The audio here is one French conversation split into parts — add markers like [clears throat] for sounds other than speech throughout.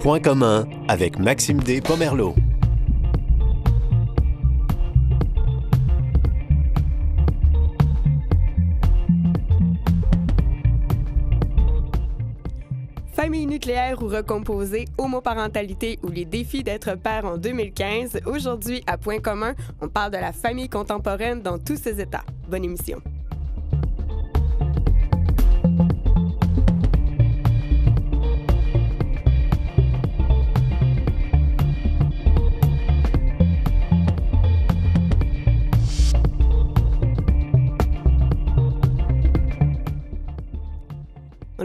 Point commun avec Maxime D. Pomerleau. Famille nucléaire ou recomposée, homoparentalité ou les défis d'être père en 2015, aujourd'hui à Point commun, on parle de la famille contemporaine dans tous ses états. Bonne émission.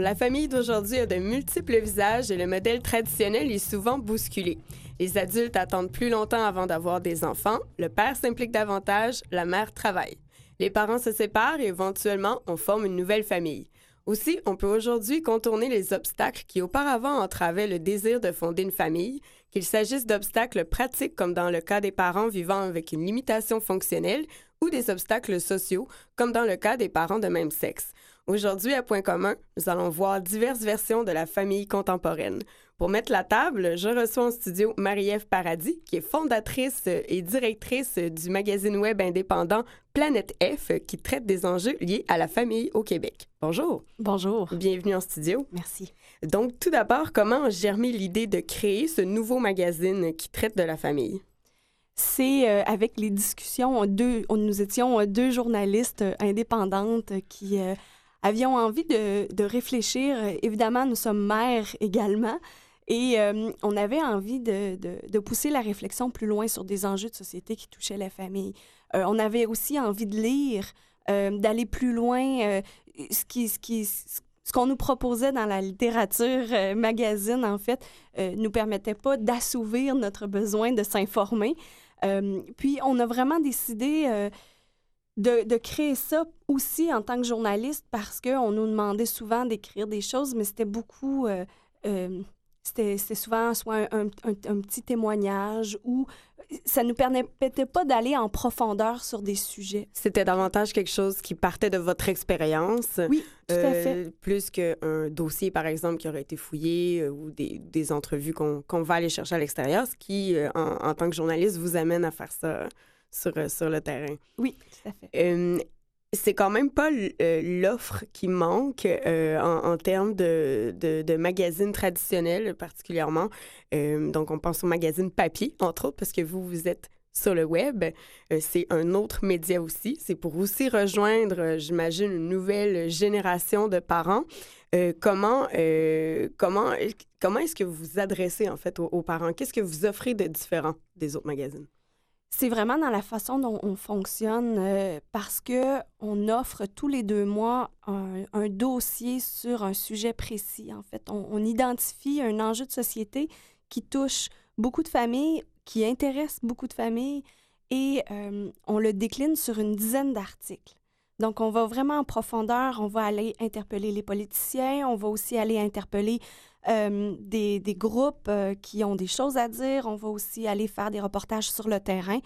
La famille d'aujourd'hui a de multiples visages et le modèle traditionnel est souvent bousculé. Les adultes attendent plus longtemps avant d'avoir des enfants, le père s'implique davantage, la mère travaille. Les parents se séparent et éventuellement on forme une nouvelle famille. Aussi, on peut aujourd'hui contourner les obstacles qui auparavant entravaient le désir de fonder une famille, qu'il s'agisse d'obstacles pratiques comme dans le cas des parents vivant avec une limitation fonctionnelle ou des obstacles sociaux comme dans le cas des parents de même sexe. Aujourd'hui, à Point commun, nous allons voir diverses versions de la famille contemporaine. Pour mettre la table, je reçois en studio Marie-Ève Paradis, qui est fondatrice et directrice du magazine web indépendant Planète F, qui traite des enjeux liés à la famille au Québec. Bonjour. Bonjour. Bienvenue en studio. Merci. Donc, tout d'abord, comment a germé l'idée de créer ce nouveau magazine qui traite de la famille? c'est euh, avec les discussions, deux, nous étions euh, deux journalistes euh, indépendantes qui avions envie de, de, réfléchir. Évidemment, nous sommes mères également. Et euh, on avait envie de, de, pousser la réflexion plus loin sur des enjeux de société qui touchaient la famille. Euh, on avait aussi envie de lire, euh, d'aller plus loin. ce qui, ce qui, ce qu'on nous proposait dans la littérature magazine, en fait, nous permettait pas d'assouvir notre besoin de s'informer. puis, on a vraiment décidé de, créer ça aussi en tant que journaliste parce qu'on nous demandait souvent d'écrire des choses, mais c'était beaucoup. Euh, euh, c'était souvent soit un, petit témoignage ou ça ne nous permettait pas d'aller en profondeur sur des sujets. C'était davantage quelque chose qui partait de votre expérience. Oui, tout à fait. Euh, plus qu'un dossier, par exemple, qui aurait été fouillé ou des, des entrevues qu'on va aller chercher à l'extérieur, ce qui, en, en, tant que journaliste, vous amène à faire ça sur, euh, sur le terrain. Oui, tout à fait. c'est quand même pas euh, l'offre qui manque euh, en, termes de, de, magazines traditionnels particulièrement. donc, on pense aux magazines papier, entre autres, parce que vous, vous êtes sur le web. c'est un autre média aussi. C'est pour aussi rejoindre, j'imagine, une nouvelle génération de parents. comment comment, comment est-ce que vous vous adressez, en fait, aux parents? Qu'est-ce que vous offrez de différent des autres magazines? C'est vraiment dans la façon dont on fonctionne euh, parce que on offre tous les deux mois un, dossier sur un sujet précis. En fait, on, identifie un enjeu de société qui touche beaucoup de familles, qui intéresse beaucoup de familles et euh, on le décline sur une dizaine d'articles. Donc, on va vraiment en profondeur, on va aller interpeller les politiciens, on va aussi aller interpeller euh, des, groupes euh, qui ont des choses à dire. On va aussi aller faire des reportages sur le terrain.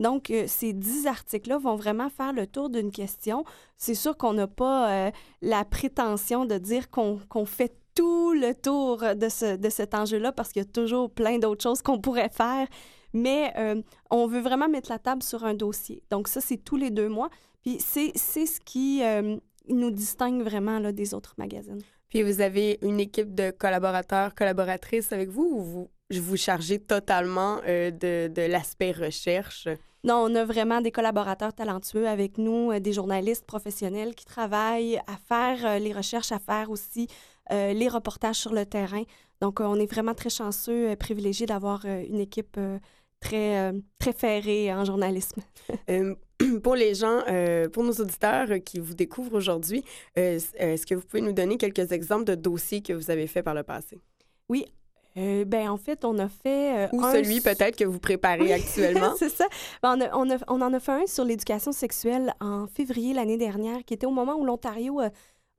Donc, euh, ces dix articles-là vont vraiment faire le tour d'une question. C'est sûr qu'on n'a pas la prétention de dire qu'on fait tout le tour de, ce, de cet enjeu-là parce qu'il y a toujours plein d'autres choses qu'on pourrait faire. Mais on veut vraiment mettre la table sur un dossier. Donc, ça, c'est tous les deux mois. Puis, c'est ce qui nous distingue vraiment des autres magazines. Puis vous avez une équipe de collaborateurs, collaboratrices avec vous ou vous vous chargez totalement euh, de, de l'aspect recherche? Non, on a vraiment des collaborateurs talentueux avec nous, euh, des journalistes professionnels qui travaillent à faire euh, les recherches, à faire aussi les reportages sur le terrain. Donc, on est vraiment très chanceux, privilégié d'avoir une équipe très, très ferrée en journalisme. [clears throat] pour les gens, euh, pour nos auditeurs qui vous découvrent aujourd'hui, euh, est-ce que vous pouvez nous donner quelques exemples de dossiers que vous avez faits par le passé? Oui. Euh, ben, en fait, on a fait. Ou celui peut-être que vous préparez [laughs] actuellement. c'est ça. Ben, on, on, en a fait un sur l'éducation sexuelle en février l'année dernière, qui était au moment où l'Ontario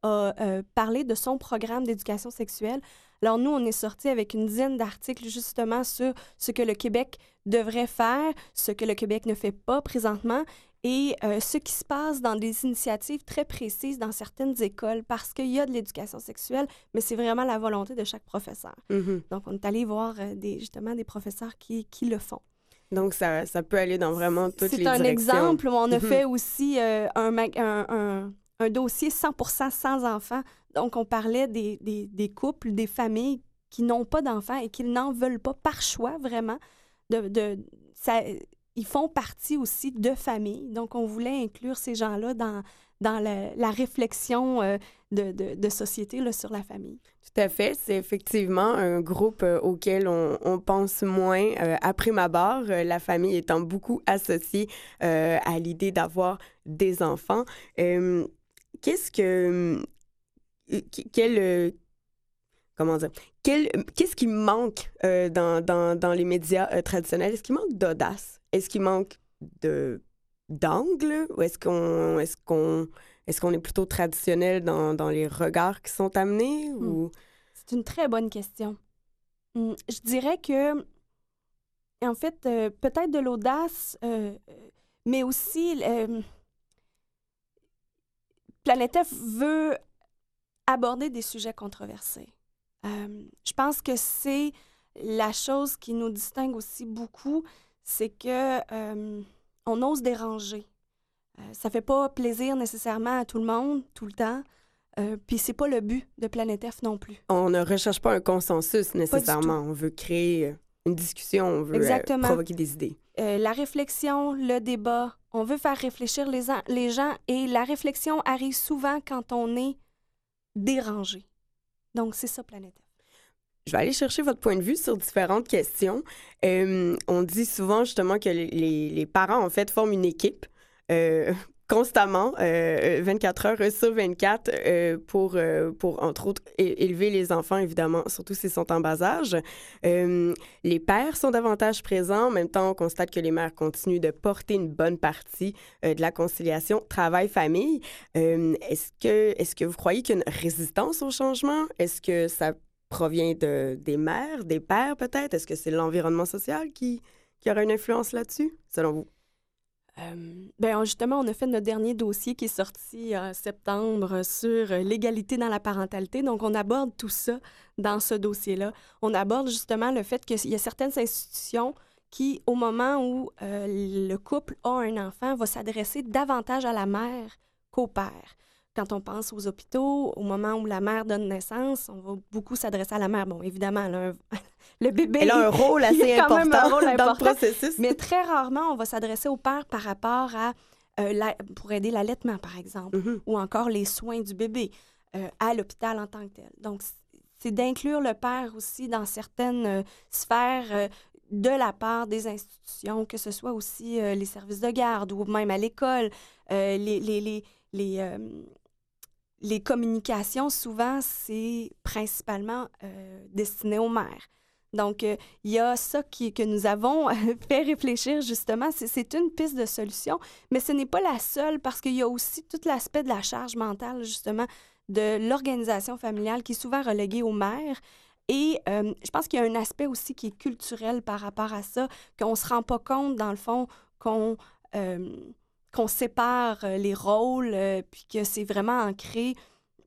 a parlé de son programme d'éducation sexuelle. Alors nous, on est sorti avec une dizaine d'articles justement sur ce que le Québec devrait faire, ce que le Québec ne fait pas présentement. Et euh, ce qui se passe dans des initiatives très précises dans certaines écoles parce qu'il y a de l'éducation sexuelle, mais c'est vraiment la volonté de chaque professeur. Mhm. Donc, on est allé voir euh, des, justement des professeurs qui, qui le font. Donc, ça, ça peut aller dans vraiment toutes les C'est un directions. exemple où on a Mhm. fait aussi euh, un, un, un- un dossier 100 sans enfants. Donc, on parlait des, des, des couples, des familles qui n'ont pas d'enfants et qui n'en veulent pas par choix, vraiment. De, de, ça, ils font partie aussi de familles. Donc, on voulait inclure ces gens-là dans, dans la, la réflexion euh, de, de, société là, sur la famille. Tout à fait. C'est effectivement un groupe euh, auquel on, on pense moins euh, prime abord, euh, la famille étant beaucoup associée à l'idée d'avoir des enfants. Qu'est-ce que... qu- Quel... Comment dire? Qu'est-ce qui manque dans, dans, dans les médias traditionnels? Est-ce qu'il manque d'audace? Est-ce qu'il manque de d'angle? Ou est-ce qu'on est est-ce qu'on est plutôt traditionnel dans, dans les regards qui sont amenés? Ou... C'est une très bonne question. Hum, Je dirais que, en fait, euh, peut-être de l'audace, euh, mais aussi, euh, Planète F veut aborder des sujets controversés. Euh, je pense que c'est la chose qui nous distingue aussi beaucoup, c'est que euh, on ose déranger. Euh, ça fait pas plaisir nécessairement à tout le monde tout le temps. Euh, Puis c'est pas le but de Planète F non plus. On ne recherche pas un consensus nécessairement. On veut créer euh, une discussion, on veut euh, Exactement. provoquer des idées. La réflexion, le débat, on veut faire réfléchir les, les gens et la réflexion arrive souvent quand on est dérangé. Donc c'est ça Planète F. Je vais aller chercher votre point de vue sur différentes questions. Euh, on dit souvent justement que les, parents, en fait, forment une équipe euh, [laughs] constamment, euh, 24 heures sur 24, euh, pour, euh, pour, entre autres, élever les enfants, évidemment, surtout s'ils sont en bas âge. Euh, les pères sont davantage présents. En même temps, on constate que les mères continuent de porter une bonne partie euh, de la conciliation travail-famille. Euh, est-ce, que, est-ce que vous croyez qu'il résistance au changement? Est-ce que ça provient de, des mères, des pères peut-être? Est-ce que c'est l'environnement social qui, qui aura une influence là-dessus, selon vous? Euh, ben, justement, on a fait notre dernier dossier qui est sorti en septembre sur euh, l'égalité dans la parentalité. Donc, on aborde tout ça dans ce dossier-là. On aborde justement le fait qu'il y a certaines institutions qui, au moment où euh, le couple a un enfant, va s'adresser davantage à la mère qu'au père. Quand on pense aux hôpitaux, au moment où la mère donne naissance, on va beaucoup s'adresser à la mère. Bon, évidemment, elle a un- [laughs] le bébé... Elle a un rôle assez même un important rôle [laughs] dans le important. processus. Mais très rarement, on va s'adresser au père par rapport à, euh, la- pour aider l'allaitement, par exemple, Mhm. ou encore les soins du bébé euh, à l'hôpital en tant que tel. Donc, c'est d'inclure le père aussi dans certaines euh, sphères de la part des institutions, que ce soit aussi les services de garde ou même à l'école, les, les, les, les, les communications, souvent, c'est principalement euh, destiné aux mères. Donc, euh, il y a ça qui, que nous avons [laughs] fait réfléchir, justement. C'est- une piste de solution, mais ce n'est pas la seule parce qu'il y a aussi tout l'aspect de la charge mentale, justement, de l'organisation familiale qui est souvent reléguée aux mères. Et euh, je pense qu'il y a un aspect aussi qui est culturel par rapport à ça, qu'on ne se rend pas compte, dans le fond, qu'on qu'on sépare euh, les rôles, euh, puis que c'est vraiment ancré.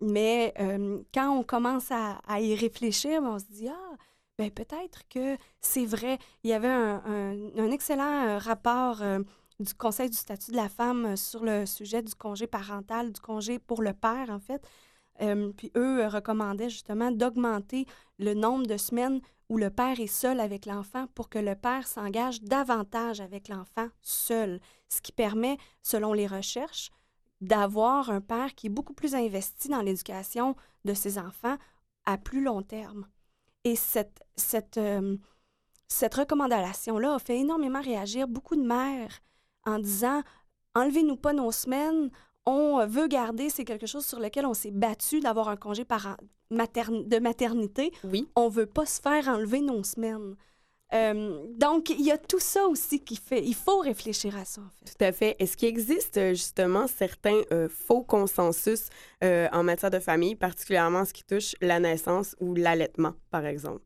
Mais euh, quand on commence à, y réfléchir, ben, on se dit, ah, ben peut-être que c'est vrai. Il y avait un, excellent rapport du Conseil du statut de la femme sur le sujet du congé parental, du congé pour le père, en fait. Puis eux recommandaient justement d'augmenter le nombre de semaines où le père est seul avec l'enfant pour que le père s'engage davantage avec l'enfant seul, ce qui permet, selon les recherches, d'avoir un père qui est beaucoup plus investi dans l'éducation de ses enfants à plus long terme. Et cette, cette, euh, cette recommandation-là a fait énormément réagir beaucoup de mères en disant enlevez-nous pas nos semaines, on veut garder, c'est quelque chose sur lequel on s'est battu d'avoir un congé de maternité. Oui. On veut pas se faire enlever nos semaines. Euh, donc, il y a tout ça aussi qui fait. Il faut réfléchir à ça, en fait. Tout à fait. Est-ce qu'il existe euh, justement certains euh, faux consensus euh, en matière de famille, particulièrement en ce qui touche la naissance ou l'allaitement, par exemple?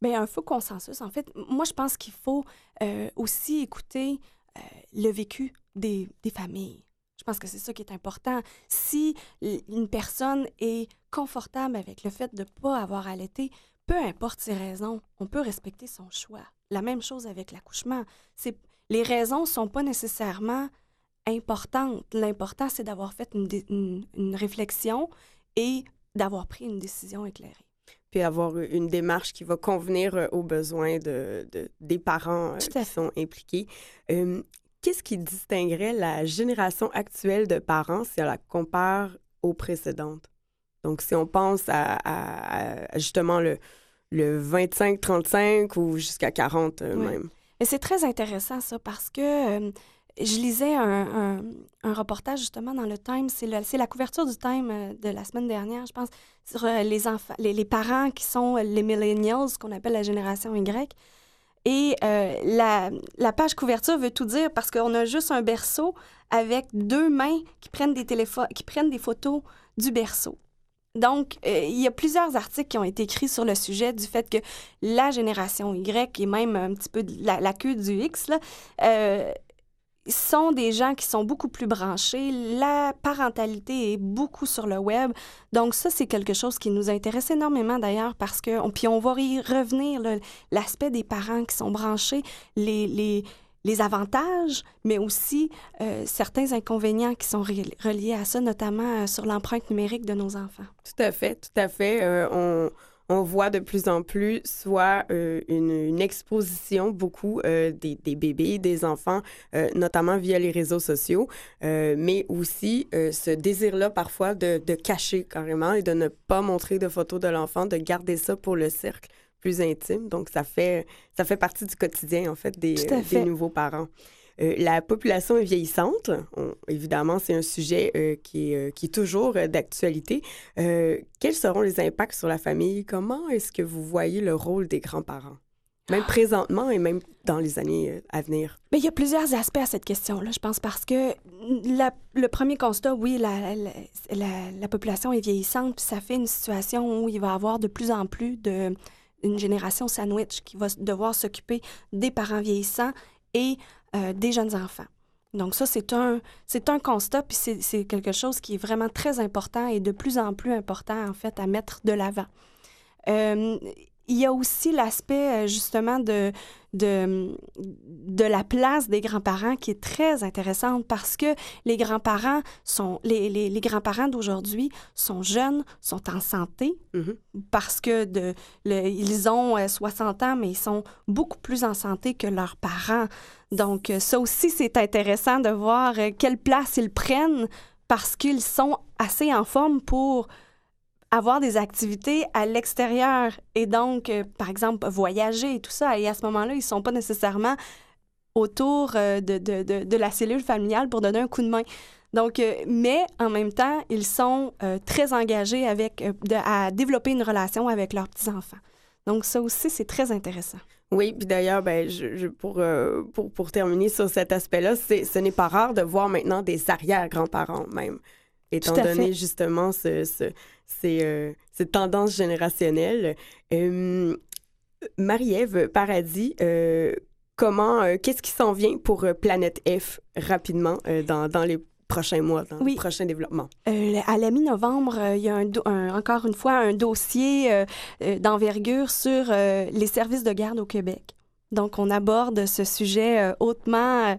Bien, un faux consensus. En fait, moi, je pense qu'il faut aussi écouter le vécu des, des familles. Je pense que c'est ça qui est important. Si une personne est confortable avec le fait de ne pas avoir allaité, peu importe ses raisons, on peut respecter son choix. La même chose avec l'accouchement. Les raisons ne sont pas nécessairement importantes. L'important, c'est d'avoir fait une, une, réflexion et d'avoir pris une décision éclairée. Puis avoir une démarche qui va convenir euh, aux besoins de, des parents euh, qui sont impliqués. Qu'est-ce qui distinguerait la génération actuelle de parents si on la compare aux précédentes? Donc, si on pense à, justement le, le 25-35 ou jusqu'à 40 euh, même. Et c'est très intéressant ça parce que je lisais un, un, reportage justement dans le Time, c'est la couverture du Time euh, de la semaine dernière, je pense, sur euh, les enfants, les, les, parents qui sont les millennials, qu'on appelle la génération Y. Et euh, la, page couverture veut tout dire parce qu'on a juste un berceau avec deux mains qui prennent des, qui prennent des photos du berceau. Donc, euh, il y a plusieurs articles qui ont été écrits sur le sujet du fait que la génération Y et même un petit peu la, la queue du X là, euh, sont des gens qui sont beaucoup plus branchés. La parentalité est beaucoup sur le web. Donc ça, c'est quelque chose qui nous intéresse énormément d'ailleurs parce que, on, puis on va y revenir, l'aspect des parents qui sont branchés, les, les, les avantages, mais aussi euh, certains inconvénients qui sont reliés à ça, notamment euh, sur l'empreinte numérique de nos enfants. Tout à fait, tout à fait. Euh, on on voit de plus en plus soit euh, une, exposition beaucoup euh, des, bébés, des enfants, euh, notamment via les réseaux sociaux, mais aussi ce désir-là parfois de, cacher carrément et de ne pas montrer de photos de l'enfant, de garder ça pour le cercle plus intime. Donc, ça fait, ça fait partie du quotidien, en fait, des, des nouveaux parents. Euh, la population est vieillissante. évidemment, c'est un sujet euh, qui, est, euh, qui, est, toujours d'actualité. quels seront les impacts sur la famille? Comment est-ce que vous voyez le rôle des grands-parents? Même présentement et même dans les années à venir. Mais il y a plusieurs aspects à cette question-là, je pense, parce que le premier constat, oui, la, la, population est vieillissante, puis ça fait une situation où il va y avoir de plus en plus de une génération sandwich qui va devoir s'occuper des parents vieillissants et euh, des jeunes enfants. Donc ça, c'est un, c'est un constat, puis c'est quelque chose qui est vraiment très important et de plus en plus important, en fait, à mettre de l'avant. Euh, il y a aussi l'aspect, euh, justement, de, de, de la place des grands-parents qui est très intéressante parce que les grands-parents sont les, les, les grands-parents d'aujourd'hui sont jeunes, sont en santé mm-hmm. parce que de, ils ont 60 ans, mais ils sont beaucoup plus en santé que leurs parents. Donc, euh, ça aussi, c'est intéressant de voir euh, quelle place ils prennent parce qu'ils sont assez en forme pour avoir des activités à l'extérieur et donc, euh, par exemple, voyager et tout ça. Et à ce moment-là, ils ne sont pas nécessairement autour de, de, de, la cellule familiale pour donner un coup de main. Donc, mais en même temps, ils sont très engagés avec, à développer une relation avec leurs petits-enfants. Donc, ça aussi, c'est très intéressant. Oui, puis d'ailleurs, ben, je, pour, euh, pour, pour, terminer sur cet aspect-là, ce n'est pas rare de voir maintenant des arrière-grands-parents même, étant donné justement ce, ce, ces, euh, cette tendance générationnelle. Euh, Marie-Ève Paradis, comment, qu'est-ce qui s'en vient pour Planète F rapidement dans, dans les prochains mois, dans oui. le prochain développement? Euh, à la mi-novembre, euh, il y a un, encore une fois un dossier euh, d'envergure sur les services de garde au Québec. Donc, on aborde ce sujet hautement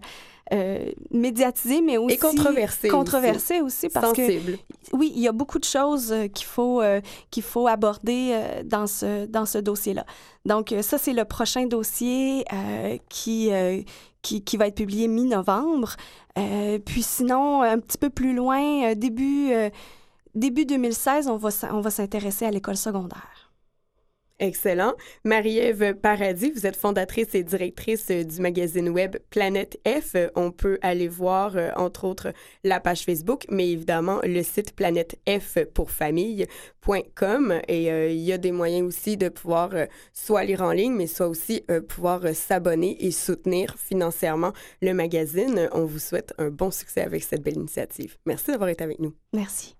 médiatisé, mais aussi... Et controversé. Controversé aussi, parce Sensible. que... Oui, il y a beaucoup de choses qu'il faut, qu'il faut aborder dans ce, dans ce dossier-là. Donc, ça, c'est le prochain dossier qui, qui, qui, va être publié mi-novembre. Euh, puis sinon, un petit peu plus loin, euh, début, euh, début 2016, on va, on va s'intéresser à l'école secondaire. Excellent. Marie-Ève Paradis, vous êtes fondatrice et directrice du magazine web Planète F. On peut aller voir, entre autres, la page Facebook, mais évidemment le site planètefpourfamille.com. Et il y a des moyens aussi de pouvoir soit lire en ligne, mais soit aussi pouvoir s'abonner et soutenir financièrement le magazine. On vous souhaite un bon succès avec cette belle initiative. Merci d'avoir été avec nous. Merci.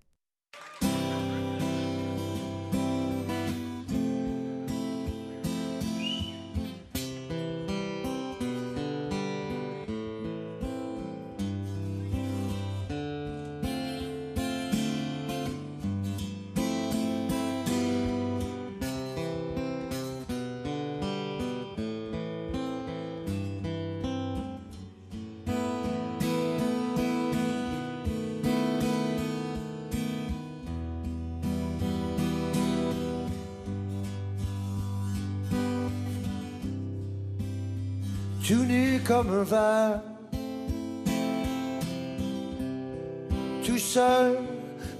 Un tout seul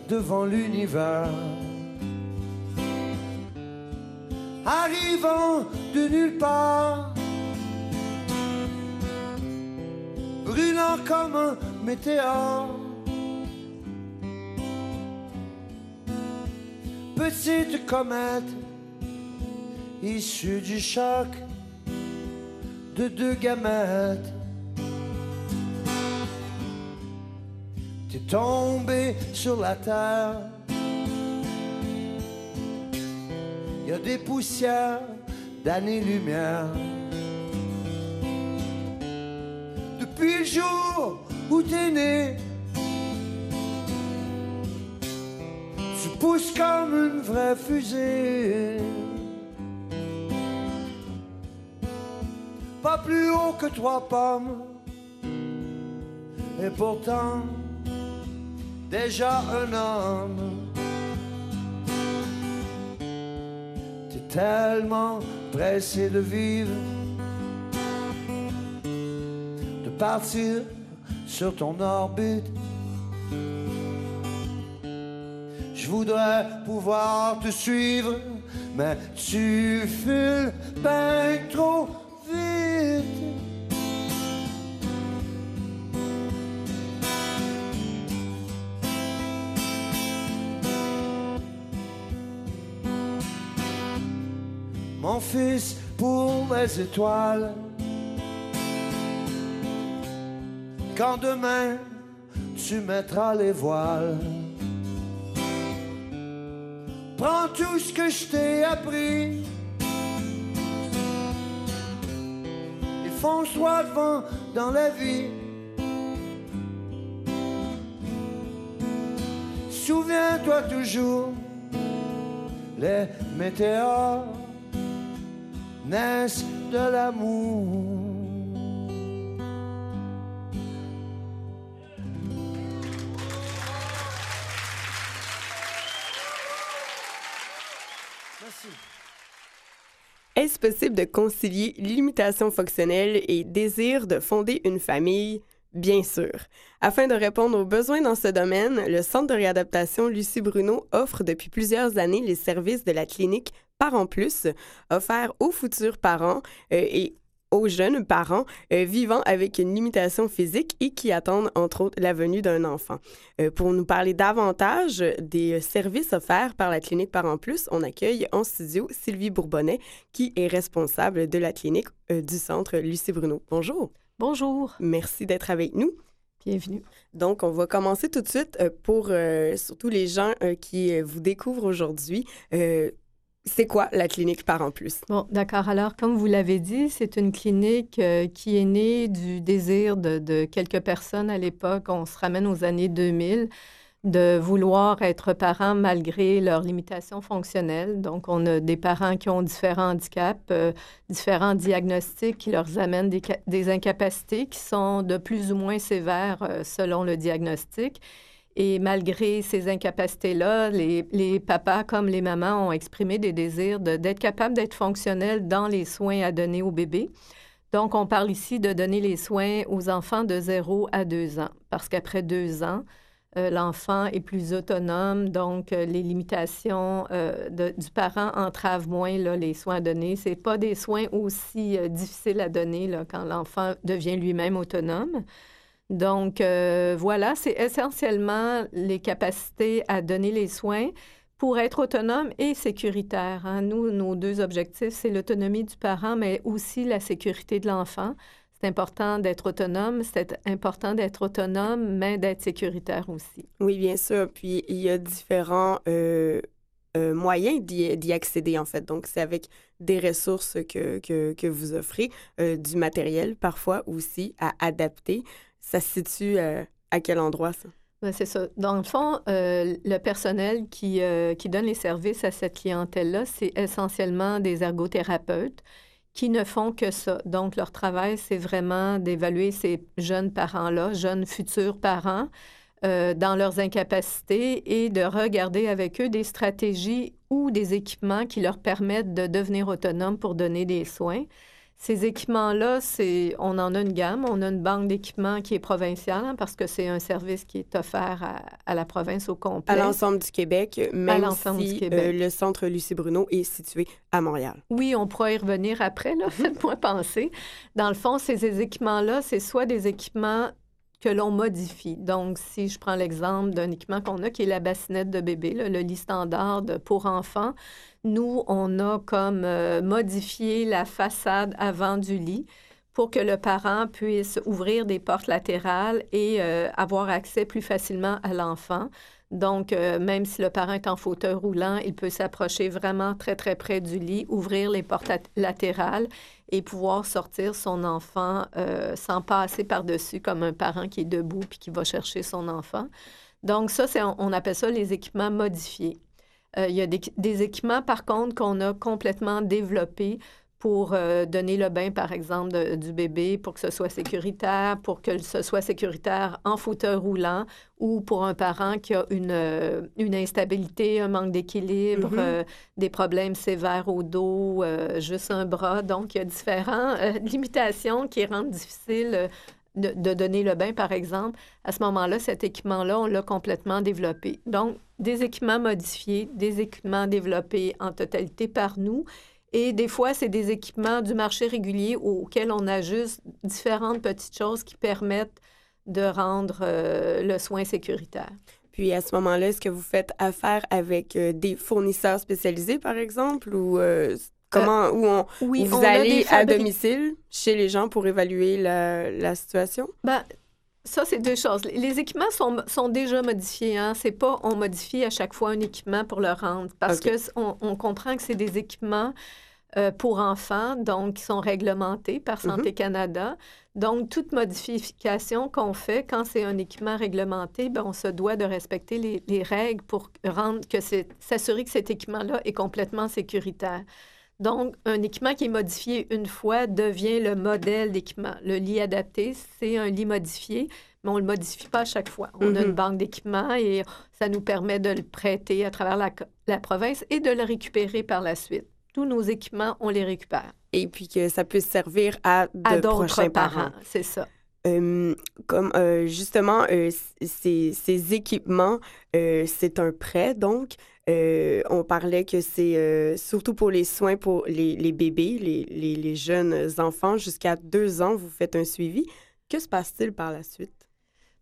devant l'univers. Arrivant de nulle part, brûlant comme un météore. Petite comète issue du choc de deux gamètes. T'es tombé sur la terre. Y a des poussières d'années-lumière. Depuis le jour où t'es né, tu pousses comme une vraie fusée. Pas plus haut que trois pommes. Et pourtant, déjà un homme. T'es tellement pressé de vivre, de partir sur ton orbite. Je voudrais pouvoir te suivre, mais tu files bien trop fils, pour les étoiles, quand demain tu mettras les voiles, prends tout ce que je t'ai appris. Et fonce-toi devant dans la vie. Souviens-toi toujours, les météores naissent de l'amour. Est-ce possible de concilier limitation fonctionnelle et désir de fonder une famille? Bien sûr. Afin de répondre aux besoins dans ce domaine, le Centre de réadaptation Lucie Bruno offre depuis plusieurs années les services de la clinique Parents Plus, offerts aux futurs parents euh, et aux jeunes parents euh, vivant avec une limitation physique et qui attendent entre autres la venue d'un enfant. Euh, pour nous parler davantage des services offerts par la clinique Parents Plus, on accueille en studio Sylvie Bourbonnais, qui est responsable de la clinique euh, du centre Lucie Bruno. Bonjour. Bonjour. Merci d'être avec nous. Bienvenue. Donc, on va commencer tout de suite pour surtout les gens qui vous découvrent aujourd'hui. C'est quoi la clinique Parents Plus? Bon, d'accord. Alors, comme vous l'avez dit, c'est une clinique euh, qui est née du désir de, quelques personnes à l'époque. On se ramène aux années 2000 de vouloir être parents malgré leurs limitations fonctionnelles. Donc, on a des parents qui ont différents handicaps, euh, différents diagnostics qui leur amènent des incapacités qui sont de plus ou moins sévères euh, selon le diagnostic. Et malgré ces incapacités-là, les, les papas comme les mamans ont exprimé des désirs d'être capables d'être fonctionnels dans les soins à donner au bébé. Donc, on parle ici de donner les soins aux enfants de 0 à 2 ans, parce qu'après 2 ans, euh, l'enfant est plus autonome, donc euh, les limitations euh, du parent entravent moins les soins à donner. Ce pas des soins aussi difficiles à donner quand l'enfant devient lui-même autonome. Donc, euh, voilà, c'est essentiellement les capacités à donner les soins pour être autonome et sécuritaire. hein. Nous, nos deux objectifs, c'est l'autonomie du parent, mais aussi la sécurité de l'enfant. C'est important d'être autonome, c'est important d'être autonome, mais d'être sécuritaire aussi. Oui, bien sûr. Puis, il y a différents euh, euh, moyens d'y accéder, en fait. Donc, c'est avec des ressources que, que, que vous offrez, euh, du matériel parfois aussi à adapter. Ça se situe euh, à quel endroit, ça? Ouais, c'est ça. Dans le fond, euh, le personnel qui, euh, qui donne les services à cette clientèle-là, c'est essentiellement des ergothérapeutes qui ne font que ça. Donc, leur travail, c'est vraiment d'évaluer ces jeunes parents-là, jeunes futurs parents, dans leurs incapacités et de regarder avec eux des stratégies ou des équipements qui leur permettent de devenir autonomes pour donner des soins. Ces équipements-là, c'est, on en a une gamme. On a une banque d'équipements qui est provinciale hein, parce que c'est un service qui est offert à, la province au complet. À l'ensemble du Québec, même si euh, le centre Lucie Bruno est situé à Montréal. Oui, on pourra y revenir après. Là, faites-moi penser. Dans le fond, ces équipements-là, c'est soit des équipements que l'on modifie. Donc, si je prends l'exemple d'un équipement qu'on a, qui est la bassinette de bébé, le lit standard pour enfants, nous, on a comme euh, modifié la façade avant du lit pour que le parent puisse ouvrir des portes latérales et euh, avoir accès plus facilement à l'enfant. Donc, euh, même si le parent est en fauteuil roulant, il peut s'approcher vraiment très, très près du lit, ouvrir les portes latérales et pouvoir sortir son enfant sans passer par-dessus comme un parent qui est debout puis qui va chercher son enfant. Donc, ça, c'est, on appelle ça les équipements modifiés. Euh, il y a des, équipements, par contre, qu'on a complètement développés pour euh, donner le bain, par exemple, du bébé, pour que ce soit sécuritaire, pour que ce soit sécuritaire en fauteuil roulant ou pour un parent qui a une, euh, une instabilité, un manque d'équilibre, mm-hmm. des problèmes sévères au dos, juste un bras. Donc, il y a différentes [laughs] limitations qui rendent difficile de, donner le bain, par exemple, à ce moment-là, cet équipement-là, on l'a complètement développé. Donc, des équipements modifiés, des équipements développés en totalité par nous. Et des fois, c'est des équipements du marché régulier auxquels on ajuste différentes petites choses qui permettent de rendre euh, le soin sécuritaire. Puis à ce moment-là, est-ce que vous faites affaire avec euh, des fournisseurs spécialisés, par exemple, ou euh, Comment, où, on, vous allez à domicile chez les gens pour évaluer la, la situation? Ben, ça, c'est deux choses. Les équipements sont, sont déjà modifiés. Hein? C'est pas on modifie à chaque fois un équipement pour le rendre parce que on, on, comprend que c'est des équipements euh, pour enfants, donc qui sont réglementés par mm-hmm. Santé Canada. Donc, toute modification qu'on fait quand c'est un équipement réglementé, ben, on se doit de respecter les, les règles pour rendre que s'assurer que cet équipement-là est complètement sécuritaire. Donc, un équipement qui est modifié une fois devient le modèle d'équipement. Le lit adapté, c'est un lit modifié, mais on ne le modifie pas à chaque fois. On a une mhm. banque d'équipements et ça nous permet de le prêter à travers la, province et de le récupérer par la suite. Tous nos équipements, on les récupère. Et puis que ça puisse servir à, d'autres parents. C'est ça. comme euh, justement, euh, ces, ces, équipements, euh, c'est un prêt, donc euh, on parlait que c'est euh, surtout pour les soins pour les, bébés, les, jeunes enfants, jusqu'à deux ans, vous faites un suivi. Que se passe-t-il par la suite?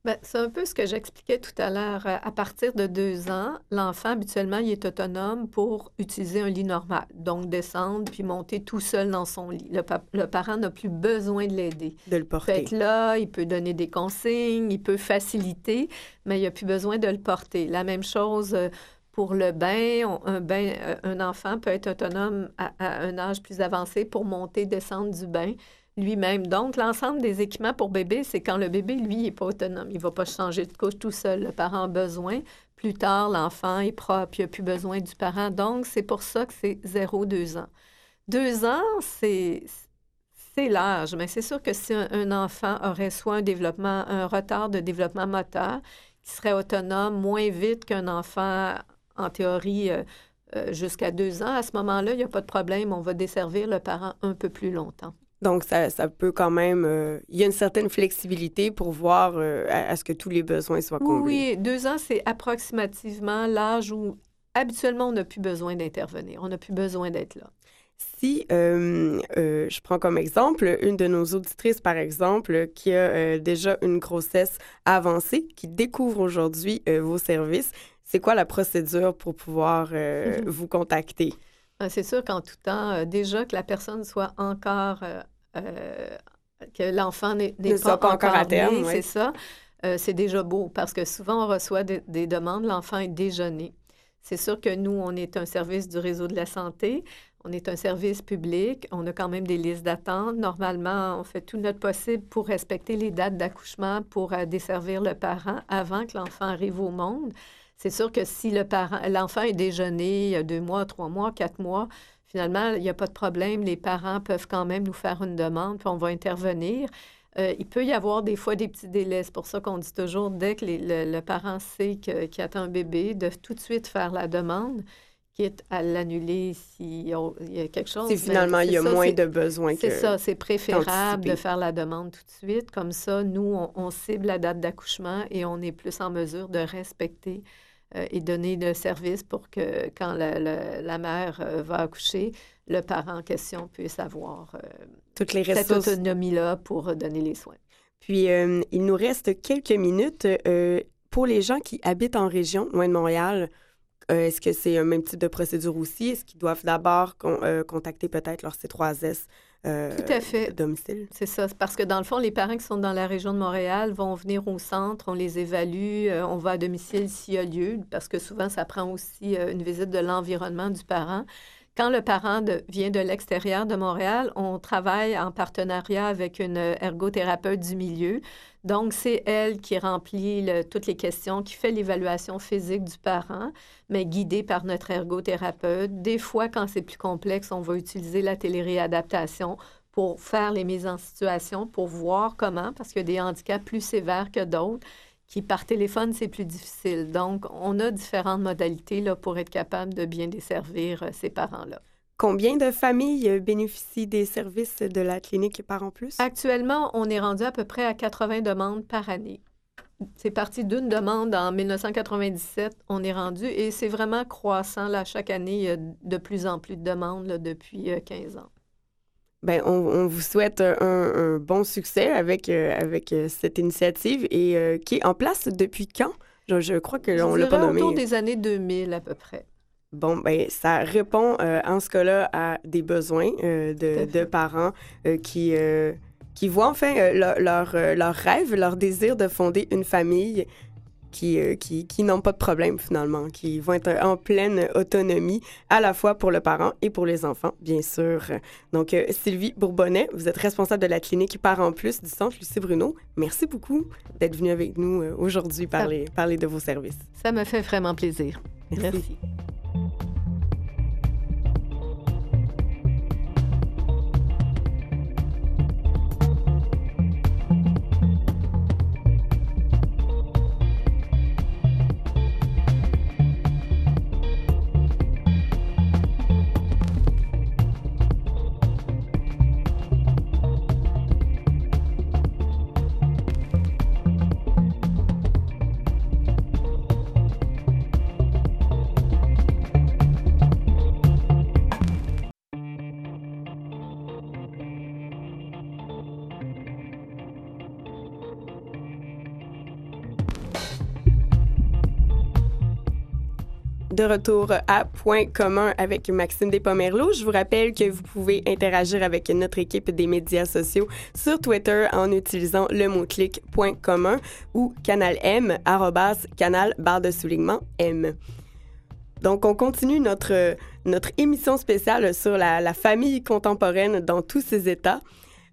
Ben, c'est un peu ce que j'expliquais tout à l'heure. À partir de deux ans, l'enfant, habituellement, il est autonome pour utiliser un lit normal. Donc, descendre puis monter tout seul dans son lit. Le, parent n'a plus besoin de l'aider. De le porter. Il peut être là, il peut donner des consignes, il peut faciliter, mais il n'a plus besoin de le porter. La même chose euh, pour le bain, euh, un enfant peut être autonome à, un âge plus avancé pour monter, descendre du bain lui-même. Donc, l'ensemble des équipements pour bébé, c'est quand le bébé, lui, n'est pas autonome. Il ne va pas changer de couche tout seul. Le parent a besoin. Plus tard, l'enfant est propre, il n'a plus besoin du parent. Donc, c'est pour ça que c'est 0-2 ans. Deux ans, c'est l'âge, mais c'est sûr que si un, enfant aurait soit un un retard de développement moteur, qui serait autonome moins vite qu'un enfant en théorie, euh, euh, jusqu'à deux ans. À ce moment-là, il n'y a pas de problème. On va desservir le parent un peu plus longtemps. Donc, ça, ça peut quand même... Euh, il y a une certaine flexibilité pour voir à, ce que tous les besoins soient comblés. Oui, deux ans, c'est approximativement l'âge où habituellement on n'a plus besoin d'intervenir. On n'a plus besoin d'être là. Si je prends comme exemple une de nos auditrices, par exemple, qui a déjà une grossesse avancée, qui découvre aujourd'hui vos services, c'est quoi la procédure pour pouvoir euh, [laughs] vous contacter? Ah, c'est sûr qu'en tout temps, euh, déjà que la personne soit encore, euh, que l'enfant n'est pas, pas, encore à terme, c'est ça. c'est déjà beau parce que souvent on reçoit des, demandes, l'enfant est déjeuné. C'est sûr que nous, on est un service du réseau de la santé, on est un service public, on a quand même des listes d'attente. Normalement, on fait tout notre possible pour respecter les dates d'accouchement, pour desservir le parent avant que l'enfant arrive au monde. C'est sûr que si le parent, l'enfant est déjeuné il y a deux mois, trois mois, quatre mois, finalement, il n'y a pas de problème. Les parents peuvent quand même nous faire une demande, puis on va intervenir. Euh, il peut y avoir des fois des petits délais. C'est pour ça qu'on dit toujours, dès que le, parent sait qu'il attend un bébé, de tout de suite faire la demande, quitte à l'annuler s'il y a quelque chose. Si finalement il y a moins de besoins que. C'est ça, c'est préférable de faire la demande tout de suite. Comme ça, nous, on, cible la date d'accouchement et on est plus en mesure de respecter et donner le service pour que quand la, mère euh, va accoucher, le parent en question puisse avoir euh, Toutes les cette autonomie-là pour donner les soins. Puis, il nous reste quelques minutes. pour les gens qui habitent en région, loin de Montréal, euh, est-ce que c'est un même type de procédure aussi? Est-ce qu'ils doivent d'abord euh, contacter peut-être leur C3S euh, Tout à fait. domicile? C'est ça. Parce que dans le fond, les parents qui sont dans la région de Montréal vont venir au centre, on les évalue, on va à domicile s'il y a lieu, parce que souvent, ça prend aussi une visite de l'environnement du parent. Quand le parent vient de l'extérieur de Montréal, on travaille en partenariat avec une ergothérapeute du milieu. Donc, c'est elle qui remplit toutes les questions, qui fait l'évaluation physique du parent, mais guidée par notre ergothérapeute. Des fois, quand c'est plus complexe, on va utiliser la téléréadaptation pour faire les mises en situation, pour voir comment, parce qu'il y a des handicaps plus sévères que d'autres qui par téléphone, c'est plus difficile. Donc, on a différentes modalités là, pour être capable de bien desservir euh, ces parents-là. Combien de familles euh, bénéficient des services de la clinique Parents Plus? Actuellement, on est rendu à peu près à 80 demandes par année. C'est parti d'une demande en 1997, on est rendu et c'est vraiment croissant. Là, chaque année, il y a de plus en plus de demandes depuis 15 euh, ans. Ben, on, vous souhaite un, bon succès avec, euh, avec euh, cette initiative et euh, qui est en place depuis quand? Je, crois que l'on l'a pas nommé. autour des années 2000 à peu près. Bon, ben ça répond en ce cas-là à des besoins de, de, parents qui, qui voient enfin leur, leur rêve, leur désir de fonder une famille euh, qui, qui, n'ont pas de problème finalement, qui vont être en pleine autonomie à la fois pour le parent et pour les enfants, bien sûr. Donc, euh, Sylvie Bourbonnais, vous êtes responsable de la clinique Parents Plus du Centre Lucie Bruno. Merci beaucoup d'être venue avec nous euh, aujourd'hui parler, parler de vos services. Ça me fait vraiment plaisir. Merci. De retour à Point commun avec Maxime Despomerleau. Je vous rappelle que vous pouvez interagir avec notre équipe des médias sociaux sur Twitter en utilisant le mot-clic Point commun ou canal M, arrobas, canal barre de soulignement M. Donc, on continue notre, notre émission spéciale sur la, famille contemporaine dans tous ses états.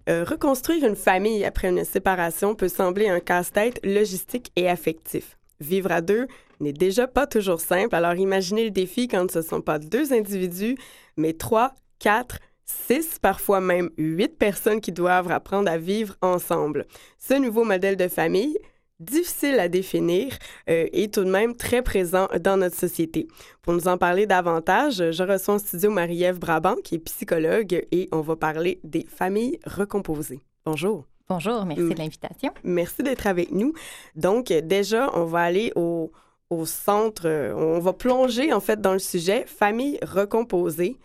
Euh, reconstruire une famille après une séparation peut sembler un casse-tête logistique et affectif. Vivre à deux, n'est déjà pas toujours simple. Alors imaginez le défi quand ce ne sont pas deux individus, mais trois, quatre, six, parfois même huit personnes qui doivent apprendre à vivre ensemble. Ce nouveau modèle de famille, difficile à définir, euh, est tout de même très présent dans notre société. Pour nous en parler davantage, je reçois en studio Marie-Ève Brabant, qui est psychologue, et on va parler des familles recomposées. Bonjour. Bonjour, merci de l'invitation. Merci d'être avec nous. Donc, déjà, on va aller au, au centre, euh, on va plonger en fait dans le sujet famille recomposée.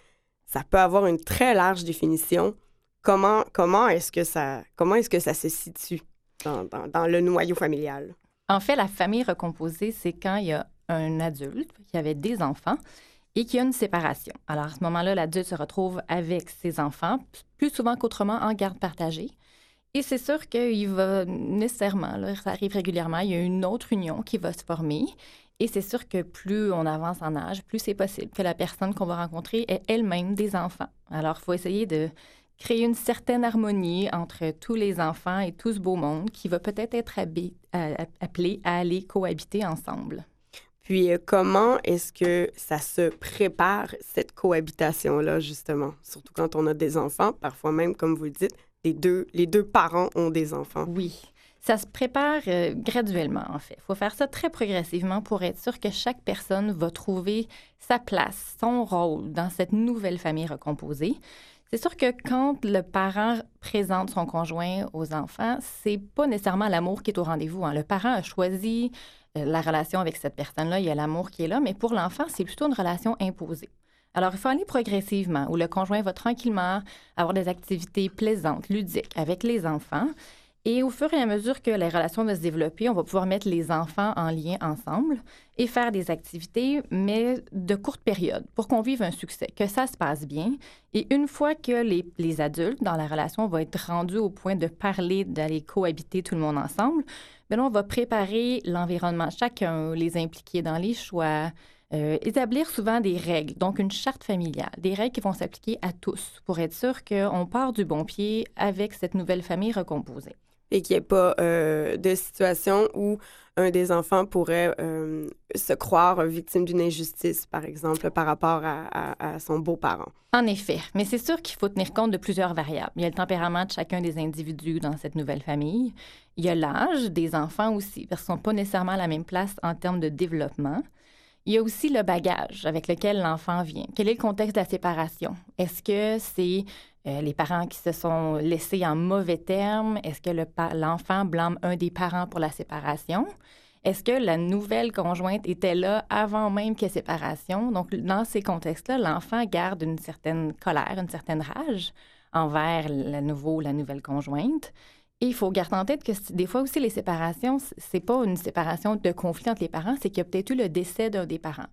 Ça peut avoir une très large définition. Comment, comment est-ce que ça comment est-ce que ça se situe dans, dans, le noyau familial? En fait, la famille recomposée, c'est quand il y a un adulte qui avait des enfants et qui a une séparation. Alors, à ce moment-là, l'adulte se retrouve avec ses enfants, plus souvent qu'autrement en garde partagée. Et c'est sûr qu'il va nécessairement, là, ça arrive régulièrement, il y a une autre union qui va se former. Et c'est sûr que plus on avance en âge, plus c'est possible que la personne qu'on va rencontrer ait elle-même des enfants. Alors, il faut essayer de créer une certaine harmonie entre tous les enfants et tout ce beau monde qui va peut-être être, appelé à aller cohabiter ensemble. Puis, euh, comment est-ce que ça se prépare, cette cohabitation-là, justement? Surtout quand on a des enfants, parfois même, comme vous le dites, les deux, les deux parents ont des enfants. Oui. Ça se prépare euh, graduellement, en fait. Il faut faire ça très progressivement pour être sûr que chaque personne va trouver sa place, son rôle dans cette nouvelle famille recomposée. C'est sûr que quand le parent présente son conjoint aux enfants, c'est pas nécessairement l'amour qui est au rendez-vous. Hein. Le parent a choisi euh, la relation avec cette personne-là, il y a l'amour qui est là, mais pour l'enfant, c'est plutôt une relation imposée. Alors, il faut aller progressivement, où le conjoint va tranquillement avoir des activités plaisantes, ludiques avec les enfants. Et au fur et à mesure que les relations vont se développer, on va pouvoir mettre les enfants en lien ensemble et faire des activités, mais de courte période, pour qu'on vive un succès, que ça se passe bien. Et une fois que les, adultes dans la relation vont être rendus au point de parler, d'aller cohabiter tout le monde ensemble, bien là, on va préparer l'environnement chacun, les impliquer dans les choix, euh, établir souvent des règles, donc une charte familiale, des règles qui vont s'appliquer à tous pour être sûr qu'on part du bon pied avec cette nouvelle famille recomposée et qu'il n'y ait pas euh, de situation où un des enfants pourrait euh, se croire victime d'une injustice, par exemple, par rapport à, son beau-parent. En effet, mais c'est sûr qu'il faut tenir compte de plusieurs variables. Il y a le tempérament de chacun des individus dans cette nouvelle famille. Il y a l'âge des enfants aussi, parce qu'ils ne sont pas nécessairement à la même place en termes de développement. Il y a aussi le bagage avec lequel l'enfant vient. Quel est le contexte de la séparation? Est-ce que c'est euh, les parents qui se sont laissés en mauvais termes? Est-ce que l'enfant blâme un des parents pour la séparation? Est-ce que la nouvelle conjointe était là avant même qu'il y ait séparation? Donc, dans ces contextes-là, l'enfant garde une certaine colère, une certaine rage envers nouveau, la nouvelle conjointe. Et il faut garder en tête que des fois aussi, les séparations, c'est pas une séparation de conflit entre les parents, c'est qu'il y a peut-être eu le décès d'un des parents.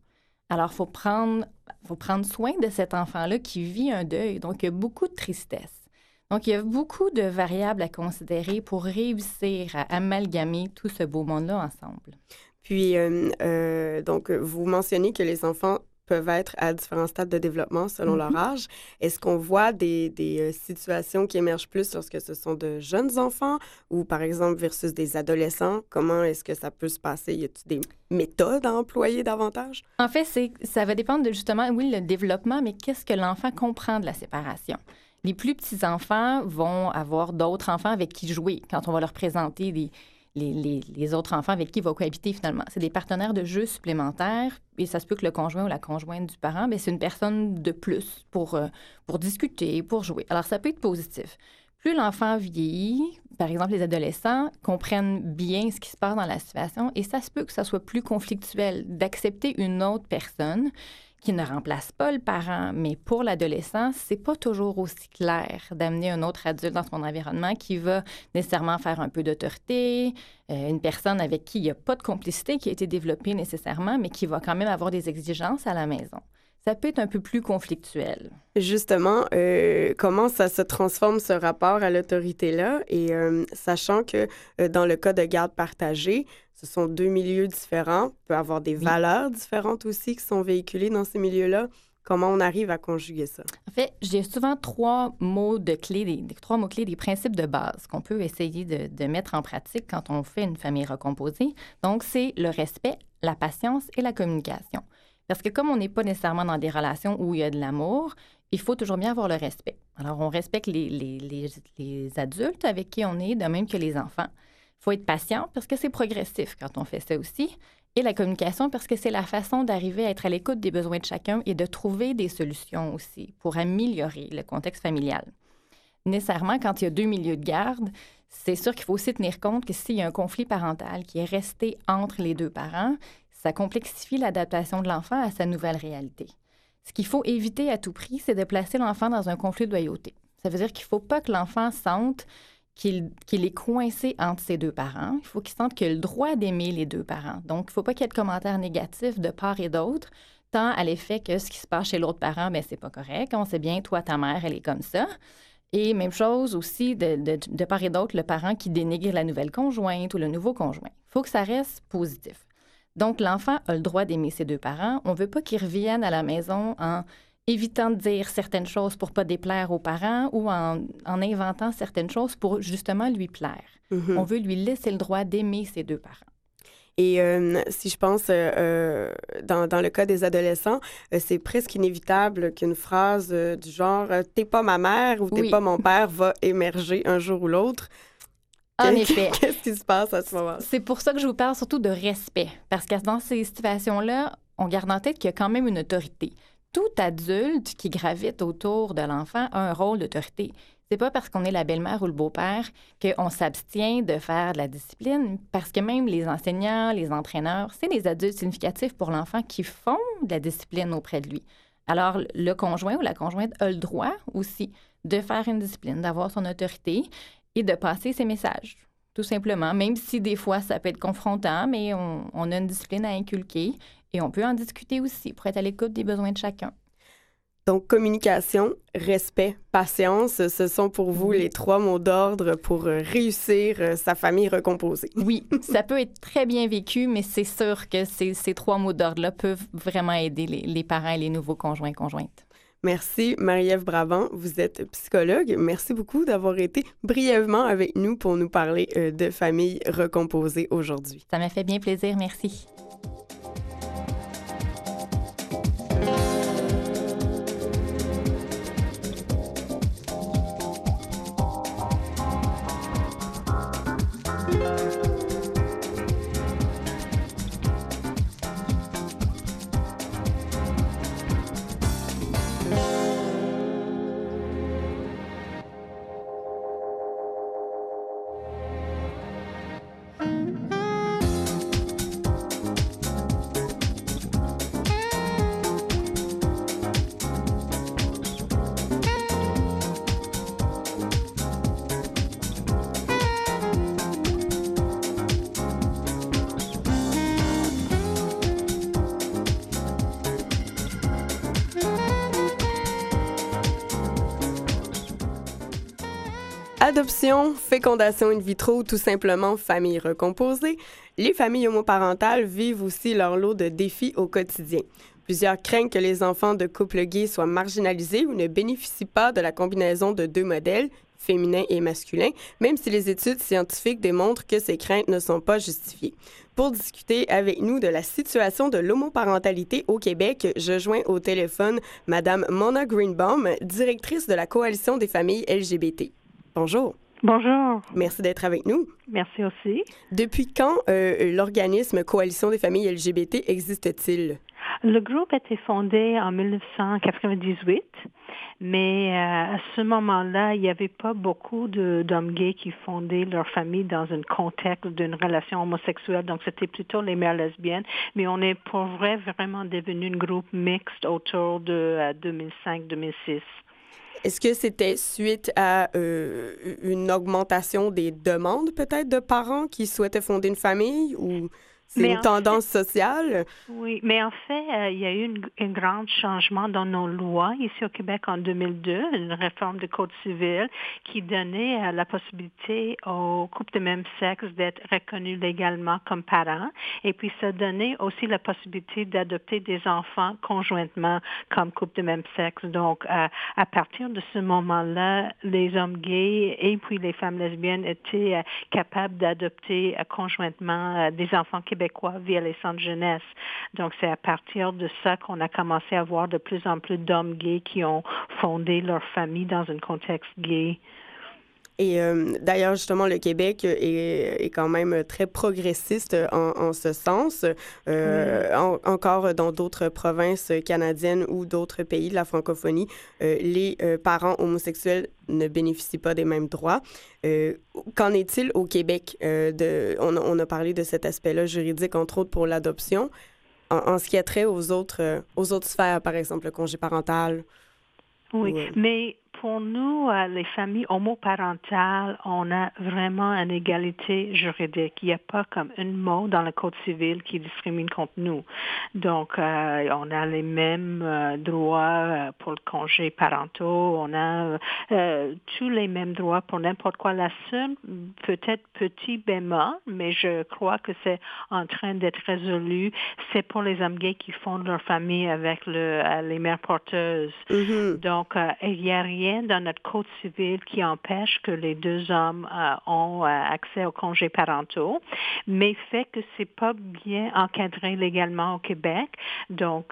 Alors, il faut prendre, faut prendre soin de cet enfant-là qui vit un deuil. Donc, il y a beaucoup de tristesse. Donc, il y a beaucoup de variables à considérer pour réussir à amalgamer tout ce beau monde-là ensemble. Puis, euh, euh, donc, vous mentionnez que les enfants peuvent être à différents stades de développement selon leur mm-hmm. âge. Est-ce qu'on voit des, des, euh, situations qui émergent plus lorsque ce sont de jeunes enfants ou, par exemple, versus des adolescents? Comment est-ce que ça peut se passer? Y a-t-il des méthodes à employer davantage? En fait, ça va dépendre de justement, oui, le développement, mais qu'est-ce que l'enfant comprend de la séparation? Les plus petits enfants vont avoir d'autres enfants avec qui jouer quand on va leur présenter des, les, autres enfants avec qui il va cohabiter finalement. C'est des partenaires de jeu supplémentaires et ça se peut que le conjoint ou la conjointe du parent, mais c'est une personne de plus pour, euh, pour discuter, pour jouer. Alors ça peut être positif. Plus l'enfant vieillit, par exemple les adolescents, comprennent bien ce qui se passe dans la situation et ça se peut que ça soit plus conflictuel d'accepter une autre personne qui ne remplace pas le parent, mais pour l'adolescent, c'est pas toujours aussi clair d'amener un autre adulte dans son environnement qui va nécessairement faire un peu d'autorité, euh, une personne avec qui il n'y a pas de complicité qui a été développée nécessairement, mais qui va quand même avoir des exigences à la maison ça peut être un peu plus conflictuel. Justement, euh, comment ça se transforme ce rapport à l'autorité-là? Et euh, sachant que dans le cas de garde partagée, ce sont deux milieux différents, il peut avoir des valeurs différentes aussi qui sont véhiculées dans ces milieux-là. Comment on arrive à conjuguer ça? En fait, j'ai souvent trois mots de clés, des, trois mots clés, des principes de base qu'on peut essayer de, de, mettre en pratique quand on fait une famille recomposée. Donc, c'est le respect, la patience et la communication. Parce que comme on n'est pas nécessairement dans des relations où il y a de l'amour, il faut toujours bien avoir le respect. Alors, on respecte les, les, les, les adultes avec qui on est, de même que les enfants faut être patient parce que c'est progressif quand on fait ça aussi. Et la communication parce que c'est la façon d'arriver à être à l'écoute des besoins de chacun et de trouver des solutions aussi pour améliorer le contexte familial. Nécessairement, quand il y a deux milieux de garde, c'est sûr qu'il faut aussi tenir compte que s'il y a un conflit parental qui est resté entre les deux parents, ça complexifie l'adaptation de l'enfant à sa nouvelle réalité. Ce qu'il faut éviter à tout prix, c'est de placer l'enfant dans un conflit de loyauté. Ça veut dire qu'il ne faut pas que l'enfant sente qu'il est coincé entre ses deux parents. Il faut qu'il sente qu'il a le droit d'aimer les deux parents. Donc, il ne faut pas qu'il y ait de commentaires négatifs de part et d'autre, tant à l'effet que ce qui se passe chez l'autre parent, ben, c'est pas correct. On sait bien, toi, ta mère, elle est comme ça. Et même chose aussi de, de part et d'autre, le parent qui dénigre la nouvelle conjointe ou le nouveau conjoint. Il faut que ça reste positif. Donc, l'enfant a le droit d'aimer ses deux parents. On ne veut pas qu'il revienne à la maison en évitant de dire certaines choses pour pas déplaire aux parents ou en, inventant certaines choses pour justement lui plaire. Mm-hmm. On veut lui laisser le droit d'aimer ses deux parents. Et euh, si je pense euh, euh, dans, dans, le cas des adolescents, c'est presque inévitable qu'une phrase du genre T'es pas ma mère ou T'es pas mon père va émerger un jour ou l'autre. En effet. [laughs] Qu'est-ce qui se passe à ce moment-là? C'est pour ça que je vous parle surtout de respect. Parce que dans ces situations-là, on garde en tête qu'il y a quand même une autorité. Tout adulte qui gravite autour de l'enfant a un rôle d'autorité. C'est pas parce qu'on est la belle-mère ou le beau-père qu'on s'abstient de faire de la discipline, parce que même les enseignants, les entraîneurs, c'est des adultes significatifs pour l'enfant qui font de la discipline auprès de lui. Alors, le conjoint ou la conjointe a le droit aussi de faire une discipline, d'avoir son autorité et de passer ses messages, tout simplement, même si des fois ça peut être confrontant, mais on, on a une discipline à inculquer et on peut en discuter aussi pour être à l'écoute des besoins de chacun. Donc, communication, respect, patience, ce sont pour vous les trois mots d'ordre pour euh, réussir euh, sa famille recomposée. [laughs] Oui, ça peut être très bien vécu, mais c'est sûr que ces, ces trois mots d'ordre-là peuvent vraiment aider les, les parents et les nouveaux conjoints conjointes. Merci, Marie-Ève Brabant. Vous êtes psychologue. Merci beaucoup d'avoir été brièvement avec nous pour nous parler euh, de famille recomposée aujourd'hui. Ça m'a fait bien plaisir. Merci. Adoption, fécondation in vitro ou tout simplement famille recomposée, les familles homoparentales vivent aussi leur lot de défis au quotidien. Plusieurs craignent que les enfants de couples gays soient marginalisés ou ne bénéficient pas de la combinaison de deux modèles, féminin et masculin, même si les études scientifiques démontrent que ces craintes ne sont pas justifiées. Pour discuter avec nous de la situation de l'homoparentalité au Québec, je joins au téléphone Madame Mona Greenbaum, directrice de la Coalition des familles LGBT. Bonjour. Bonjour. Merci d'être avec nous. Merci aussi. Depuis quand euh, l'organisme Coalition des familles LGBT existe-t-il? Le groupe a été fondé en 1998, mais euh, à ce moment-là, il n'y avait pas beaucoup d'hommes gays qui fondaient leur famille dans un contexte d'une relation homosexuelle, donc c'était plutôt les mères lesbiennes, mais on est pour vrai vraiment devenu un groupe mixte autour de 2005-2006. Est-ce que c'était suite à euh, une augmentation des demandes peut-être de parents qui souhaitaient fonder une famille ou c'est une tendance sociale? Oui, mais en fait, euh, il y a eu un grand changement dans nos lois ici au Québec en 2002, une réforme du Code civil qui donnait euh, la possibilité aux couples de même sexe d'être reconnus légalement comme parents. Et puis, ça donnait aussi la possibilité d'adopter des enfants conjointement comme couple de même sexe. Donc, euh, à partir de ce moment-là, les hommes gays et puis les femmes lesbiennes étaient capables d'adopter conjointement des enfants québécois québécois via les centres jeunesse. Donc, c'est à partir de ça qu'on a commencé à voir de plus en plus d'hommes gays qui ont fondé leur famille dans un contexte gay. Et euh, d'ailleurs, justement, le Québec est, quand même très progressiste en, ce sens. Euh, encore dans d'autres provinces canadiennes ou d'autres pays de la francophonie, euh, les parents homosexuels ne bénéficient pas des mêmes droits. Qu'en est-il au Québec? de, on, a parlé de cet aspect-là juridique, entre autres pour l'adoption. En, ce qui a trait aux autres, aux autres sphères, par exemple le congé parental. Oui, mais pour nous, euh, les familles homoparentales, on a vraiment une égalité juridique. Il n'y a pas comme un mot dans le Code civil qui discrimine contre nous. Donc, euh, on a les mêmes euh, droits pour le congé parentaux, on a tous les mêmes droits pour n'importe quoi. La seule, peut-être petit bémol, mais je crois que c'est en train d'être résolu, c'est pour les hommes gays qui fondent leur famille avec le, les mères porteuses. Mm-hmm. Donc, il n'y a rien dans notre code civil qui empêche que les deux hommes euh, ont accès aux congés parentaux, mais fait que c'est pas bien encadré légalement au Québec. Donc,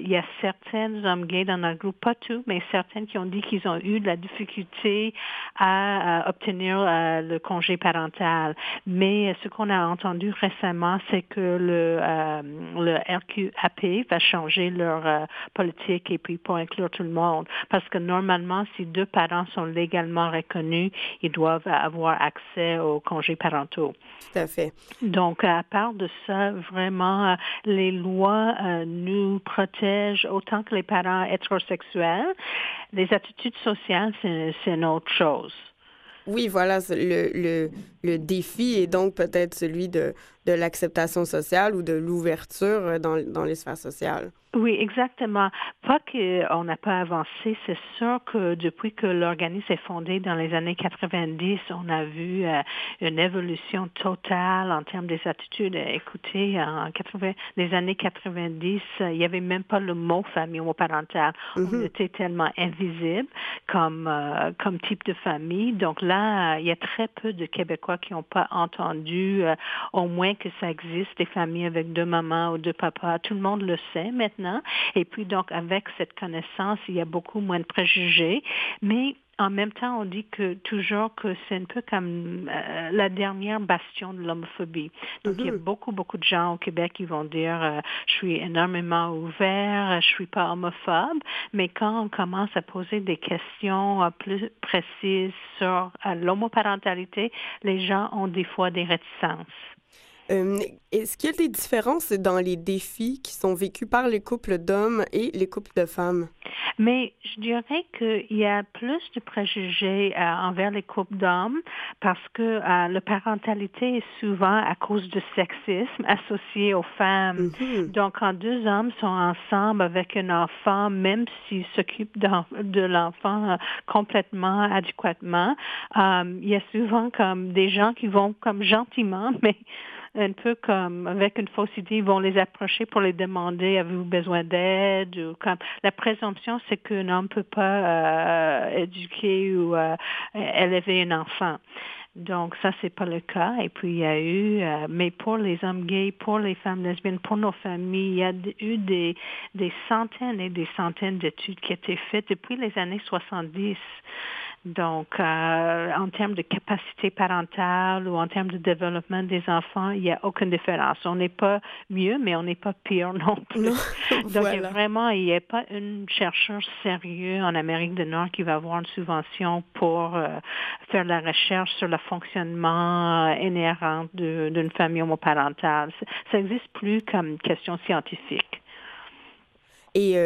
il y a certains hommes gays dans notre groupe, pas tous, mais certains qui ont dit qu'ils ont eu de la difficulté à, obtenir le congé parental. Mais ce qu'on a entendu récemment, c'est que le RQAP va changer leur politique et puis pour inclure tout le monde. Parce que normalement, si deux parents sont légalement reconnus, ils doivent avoir accès aux congés parentaux. Tout à fait. Donc, à part de ça, vraiment, les lois euh, nous protègent autant que les parents hétérosexuels. Les attitudes sociales, c'est une autre chose. Oui, voilà, le, le, le défi est donc peut-être celui de, de l'acceptation sociale ou de l'ouverture euh, dans, dans les sphères sociales. Oui, exactement. Pas qu'on n'a pas avancé, c'est sûr que depuis que l'organisme est fondé dans les années 90, on a vu euh, une évolution totale en termes des attitudes. Écoutez, en 80, les années 90, il n'y avait même pas le mot famille homoparentale. On mm-hmm. était tellement invisible comme, euh, comme type de famille. Donc là, il y a très peu de Québécois qui n'ont pas entendu au moins que ça existe, des familles avec deux mamans ou deux papas. Tout le monde le sait maintenant. Et puis donc, avec cette connaissance, il y a beaucoup moins de préjugés. Mais en même temps, on dit que toujours que c'est un peu comme euh, la dernière bastion de l'homophobie. Donc, il y a mm-hmm. beaucoup, beaucoup de gens au Québec qui vont dire euh, je suis énormément ouvert, je suis pas homophobe. Mais quand on commence à poser des questions euh, plus précises sur l'homoparentalité, les gens ont des fois des réticences. Euh, est-ce qu'il y a des différences dans les défis qui sont vécus par les couples d'hommes et les couples de femmes? Mais je dirais qu'il y a plus de préjugés euh, envers les couples d'hommes parce que euh, la parentalité est souvent à cause du sexisme associé aux femmes. Mm-hmm. Donc, quand deux hommes sont ensemble avec un enfant, même s'ils s'occupent de l'enfant complètement adéquatement, il y a souvent comme des gens qui vont comme gentiment, [laughs] mais un peu comme avec une fausse idée, ils vont les approcher pour les demander avez-vous besoin d'aide ou comme la présomption c'est qu'un homme peut pas euh, éduquer ou euh, élever un enfant. Donc ça c'est pas le cas. Et puis il y a eu, euh, mais pour les hommes gays, pour les femmes lesbiennes, pour nos familles, il y a eu des des centaines et des centaines d'études qui été faites depuis les années 70 donc, euh, en termes de capacité parentale ou en termes de développement des enfants, il n'y a aucune différence. On n'est pas mieux, mais on n'est pas pire non plus. [laughs] Donc, vraiment, il n'y a pas une chercheur sérieux en Amérique du Nord qui va avoir une subvention pour euh, faire la recherche sur le fonctionnement euh, inhérent d'une famille homoparentale. Ça n'existe plus comme question scientifique. Et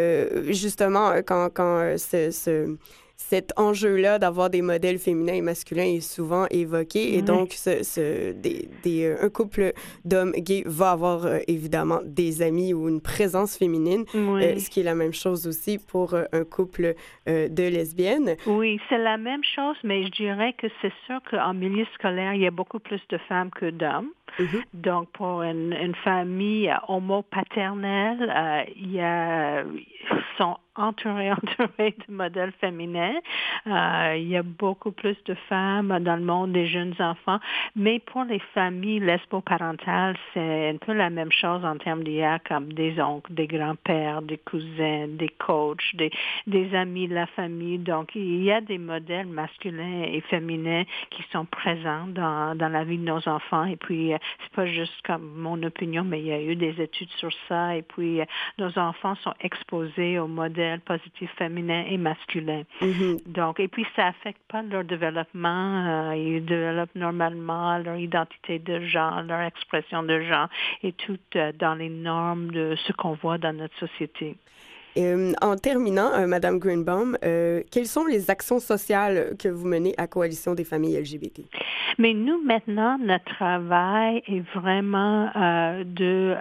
justement, quand, quand ce cet enjeu-là d'avoir des modèles féminins et masculins est souvent évoqué. Et donc, ce, des, euh, un couple d'hommes gays va avoir euh, évidemment des amis ou une présence féminine, euh, ce qui est la même chose aussi pour un couple de lesbiennes. Oui, c'est la même chose, mais je dirais que c'est sûr qu'en milieu scolaire, il y a beaucoup plus de femmes que d'hommes. Mm-hmm. Donc, pour une, une famille homopaternelle, il y a, sont entouré, [laughs] entouré de modèles féminins. Euh, il y a beaucoup plus de femmes dans le monde des jeunes enfants. Mais pour les familles lesbo-parentales, c'est un peu la même chose en termes d'IA comme des oncles, des grands-pères, des cousins, des coachs, des, des amis de la famille. Donc, il y a des modèles masculins et féminins qui sont présents dans, dans la vie de nos enfants. Et puis, euh, c'est pas juste comme mon opinion, mais il y a eu des études sur ça. Et puis, euh, nos enfants sont exposés aux modèles positif féminin et masculin. Mm-hmm. Donc, et puis ça affecte pas leur développement. Euh, ils développent normalement leur identité de genre, leur expression de genre et tout euh, dans les normes de ce qu'on voit dans notre société. Euh, en terminant, euh, Madame Greenbaum, euh, quelles sont les actions sociales que vous menez à Coalition des familles LGBT? Mais nous, maintenant, notre travail est vraiment de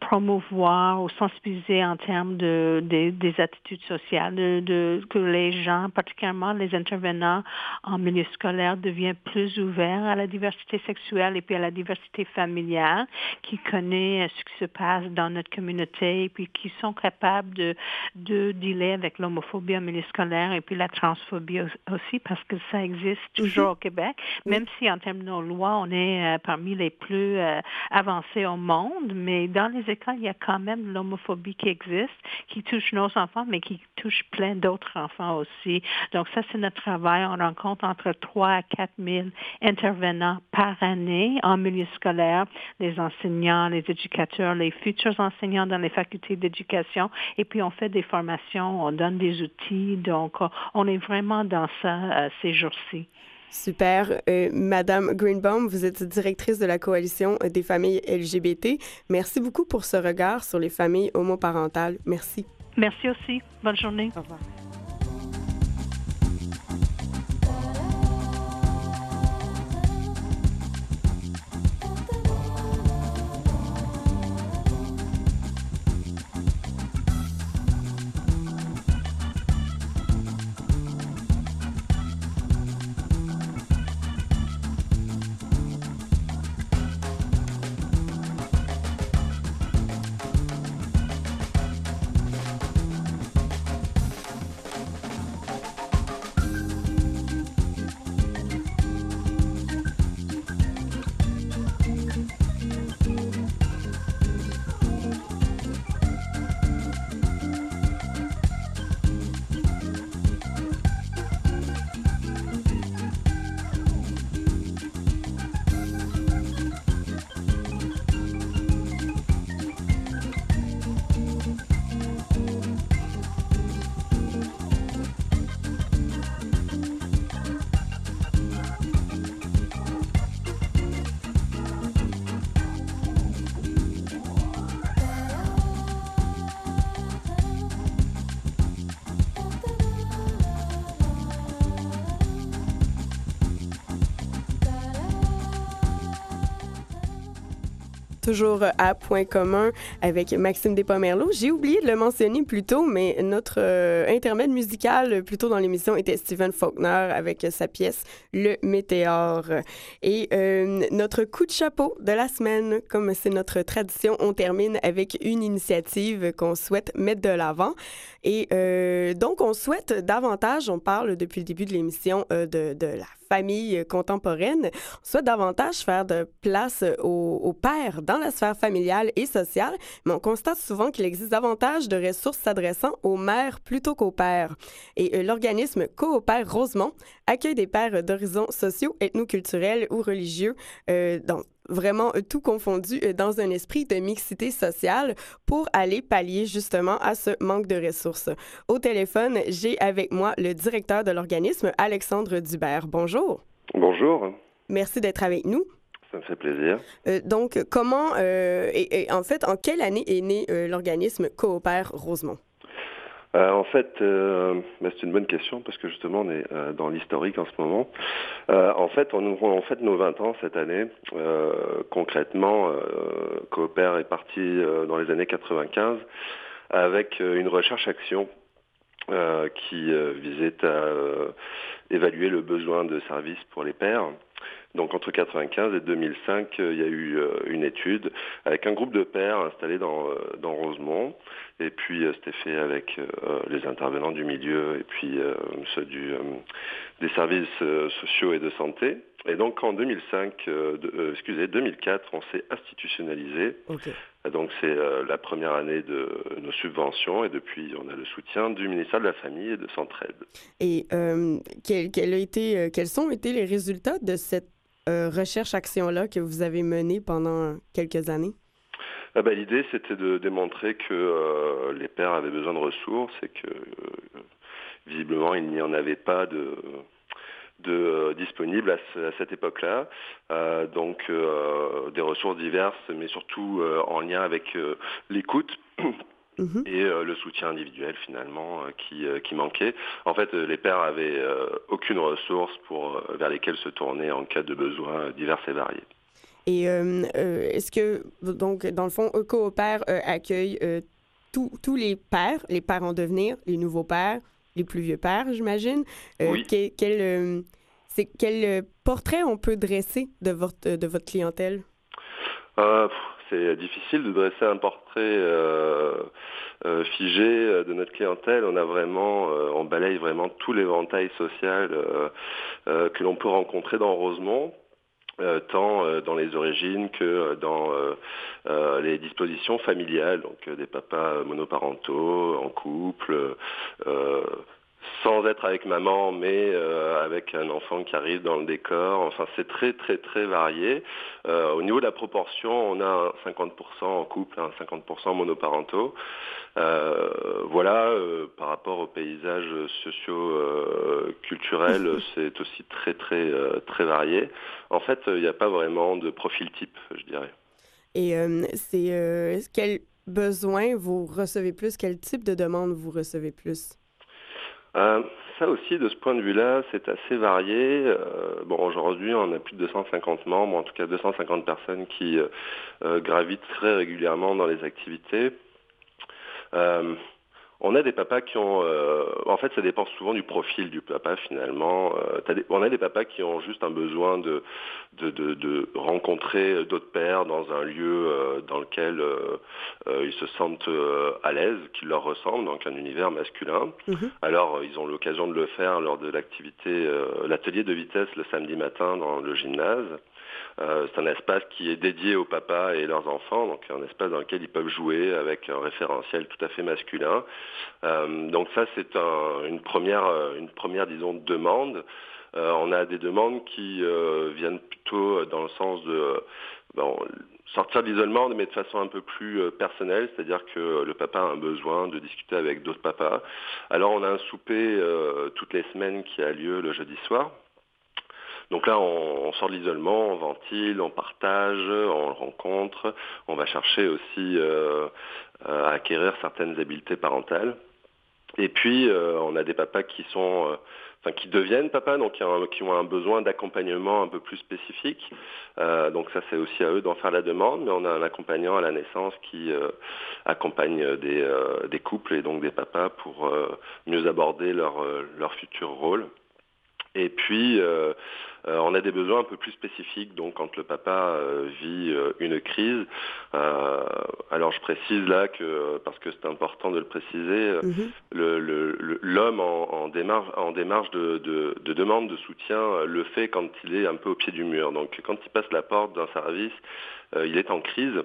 promouvoir ou sensibiliser en termes de, des attitudes sociales, de, que les gens, particulièrement les intervenants en milieu scolaire, deviennent plus ouverts à la diversité sexuelle et puis à la diversité familiale, qui connaissent ce qui se passe dans notre communauté et puis qui sont capables capable de, de dealer avec l'homophobie en milieu scolaire et puis la transphobie aussi parce que ça existe mhm. toujours au Québec, même si en termes de nos lois, on est euh, parmi les plus euh, avancés au monde, mais dans les écoles, il y a quand même l'homophobie qui existe, qui touche nos enfants, mais qui touche plein d'autres enfants aussi. Donc ça, c'est notre travail. On rencontre entre 3 à 4 000 intervenants par année en milieu scolaire, les enseignants, les éducateurs, les futurs enseignants dans les facultés d'éducation, et puis on fait des formations, on donne des outils. Donc, on est vraiment dans ça euh, ces jours-ci. Super. Euh, Madame Greenbaum, vous êtes directrice de la coalition des familles LGBT. Merci beaucoup pour ce regard sur les familles homoparentales. Merci. Merci aussi. Bonne journée. Au revoir. Toujours à Point commun avec Maxime Despomerleau. J'ai oublié de le mentionner plus tôt, mais notre euh, intermède musical plus tôt dans l'émission était Stephen Faulkner avec sa pièce Le Météore. Et euh, notre coup de chapeau de la semaine, comme c'est notre tradition, on termine avec une initiative qu'on souhaite mettre de l'avant. Et euh, donc, on souhaite davantage, on parle depuis le début de l'émission de, de la famille contemporaine, souhaite davantage faire de place aux, pères dans la sphère familiale et sociale, mais on constate souvent qu'il existe davantage de ressources s'adressant aux mères plutôt qu'aux pères. Et euh, l'organisme Coopère Rosemont accueille des pères d'horizons sociaux, ethnoculturels ou religieux euh, dans vraiment euh, tout confondu euh, dans un esprit de mixité sociale pour aller pallier justement à ce manque de ressources. Au téléphone, j'ai avec moi le directeur de l'organisme, Alexandre Dubert. Bonjour. Bonjour. Merci d'être avec nous. Ça me fait plaisir. Euh, donc, comment, et, en fait, en quelle année est né l'organisme Coopère Rosemont? Euh, en fait, euh, bah, c'est une bonne question parce que justement on est euh, dans l'historique en ce moment. en fait, on en fait nos 20 ans cette année. concrètement, Coopère est parti dans les années 95 avec une recherche-action qui visait à évaluer le besoin de services pour les pères. Donc entre 1995 et 2005, il y a eu une étude avec un groupe de pères installés dans, dans Rosemont et puis euh, c'était fait avec euh, les intervenants du milieu et puis euh, ceux du, des services sociaux et de santé. Et donc en 2005, excusez, 2004, on s'est institutionnalisé. Donc c'est la première année de nos subventions et depuis on a le soutien du ministère de la Famille et de Centraide. Et quel, a été, quels sont été les résultats de cette recherche-action-là que vous avez menée pendant quelques années? Ah bah, l'idée, c'était de démontrer que euh, les pères avaient besoin de ressources et que euh, visiblement, il n'y en avait pas de, euh, disponibles à, cette époque-là. donc des ressources diverses, mais surtout en lien avec l'écoute. Mhm. et le soutien individuel finalement qui, qui manquait. En fait, les pères avaient aucune ressource pour, vers lesquelles se tourner en cas de besoins divers et variés. Et euh, euh, est-ce que, donc, dans le fond, Coopère euh, accueille tous les pères, les pères en devenir, les nouveaux pères, les plus vieux pères, j'imagine. Oui. Quel, quel portrait on peut dresser de votre, de votre clientèle? C'est difficile de dresser un portrait figé de notre clientèle. On a vraiment, on balaye vraiment tout l'éventail social que l'on peut rencontrer dans Rosemont. Euh, tant euh, dans les origines que euh, dans les dispositions familiales, donc des papas monoparentaux, en couple, sans être avec maman, mais euh, avec un enfant qui arrive dans le décor. Enfin, c'est très, très, très varié. Euh, au niveau de la proportion, on a 50% en couple, 50% monoparentaux. Euh, voilà, par rapport au paysage socio-culturel, c'est aussi très, très, très varié. En fait, il n'y a pas vraiment de profil type, je dirais. Et c'est quel besoin vous recevez plus? Quel type de demande vous recevez plus? Euh, ça aussi, de ce point de vue-là, c'est assez varié. Euh, bon, aujourd'hui, on a plus de 250 membres, en tout cas 250 personnes qui euh, gravitent très régulièrement dans les activités. On a des papas qui ont, euh, en fait, ça dépend souvent du profil du papa finalement. Euh, on a des papas qui ont juste un besoin de de, de, rencontrer d'autres pères dans un lieu euh, dans lequel ils se sentent à l'aise, qui leur ressemble, donc un univers masculin. Mhm. Alors, ils ont l'occasion de le faire lors de l'activité, l'atelier de vitesse le samedi matin dans le gymnase. Euh, c'est un espace qui est dédié aux papas et leurs enfants, donc un espace dans lequel ils peuvent jouer avec un référentiel tout à fait masculin. Euh, donc ça, c'est une première, euh, une première, disons, demande. on a des demandes qui viennent plutôt dans le sens de sortir de l'isolement, mais de façon un peu plus personnelle, c'est-à-dire que le papa a un besoin de discuter avec d'autres papas. Alors on a un souper toutes les semaines qui a lieu le jeudi soir, donc là, on, sort de l'isolement, on ventile, on partage, on rencontre, on va chercher aussi euh, à acquérir certaines habiletés parentales. Et puis, euh, on a des papas qui sont, euh, enfin, qui deviennent papas, donc qui ont, un besoin d'accompagnement un peu plus spécifique. donc ça, c'est aussi à eux d'en faire la demande, mais on a un accompagnant à la naissance qui accompagne des, des, couples et donc des papas pour mieux aborder leur, leur futur rôle. Et puis, euh, euh, on a des besoins un peu plus spécifiques. Donc, quand le papa euh, vit une crise, alors je précise là que, parce que c'est important de le préciser, mhm. l'homme en, démarche, en démarche de, de, demande de soutien le fait quand il est un peu au pied du mur. Donc, quand il passe la porte d'un service, il est en crise.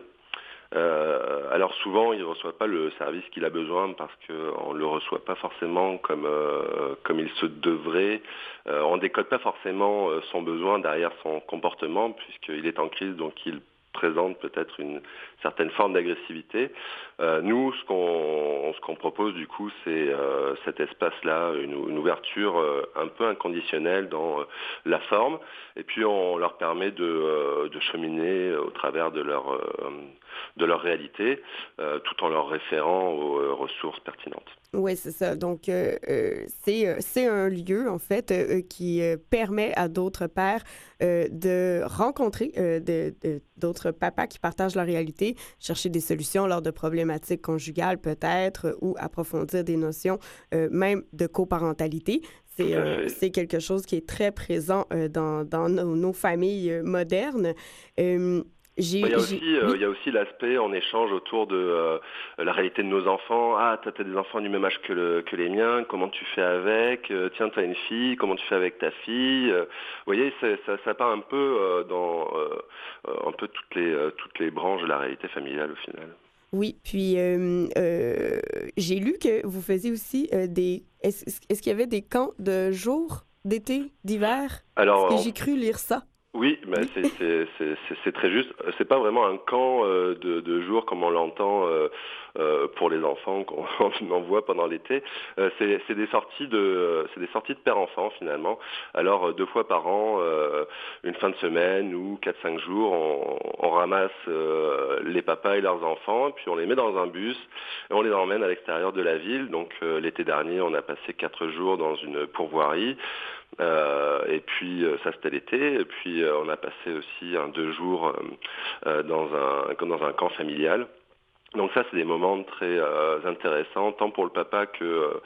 Euh, alors souvent, il ne reçoit pas le service qu'il a besoin parce qu'on ne le reçoit pas forcément comme, euh, comme il se devrait. Euh, on ne décode pas forcément son besoin derrière son comportement puisqu'il est en crise, donc il présente peut-être une certaine forme d'agressivité. Euh, nous, ce qu'on ce qu'on propose du coup, c'est euh, cet espace-là, une, ouverture euh, un peu inconditionnelle dans la forme, et puis on leur permet de, de cheminer au travers de leur de leur réalité, tout en leur référant aux ressources pertinentes. Oui, c'est ça. Donc, c'est un lieu, en fait, qui permet à d'autres pères de rencontrer d'autres papas qui partagent leur réalité, chercher des solutions lors de problématiques conjugales peut-être ou approfondir des notions euh, même de coparentalité. C'est euh, c'est quelque chose qui est très présent euh, dans, dans nos, familles modernes. Il y a aussi, il y a aussi l'aspect en échange autour de la réalité de nos enfants. Ah, tu as, des enfants du même âge que, le, que les miens, comment tu fais avec? Tiens, tu as une fille, comment tu fais avec ta fille? Vous voyez, ça, ça part un peu dans un peu toutes les, toutes les branches de la réalité familiale au final. Oui, puis euh, euh, j'ai lu que vous faisiez aussi euh, des... Est-ce qu'il y avait des camps de jour, d'été, d'hiver? Alors, j'ai cru lire ça? Oui, c'est très juste. C'est pas vraiment un camp de, de, jour comme on l'entend euh, pour les enfants [laughs] qu'on envoie pendant l'été. Euh, c'est des sorties de c'est des sorties de père enfant finalement. Alors euh, deux fois par an, une fin de semaine ou quatre cinq jours, on, on ramasse les papas et leurs enfants, puis on les met dans un bus et on les emmène à l'extérieur de la ville. Donc l'été dernier, on a passé quatre jours dans une pourvoirie. Euh, et puis ça c'était l'été. Et puis on a passé aussi un deux jours dans un dans un camp familial. Donc ça, c'est des moments très euh, intéressants, tant pour le papa que, euh,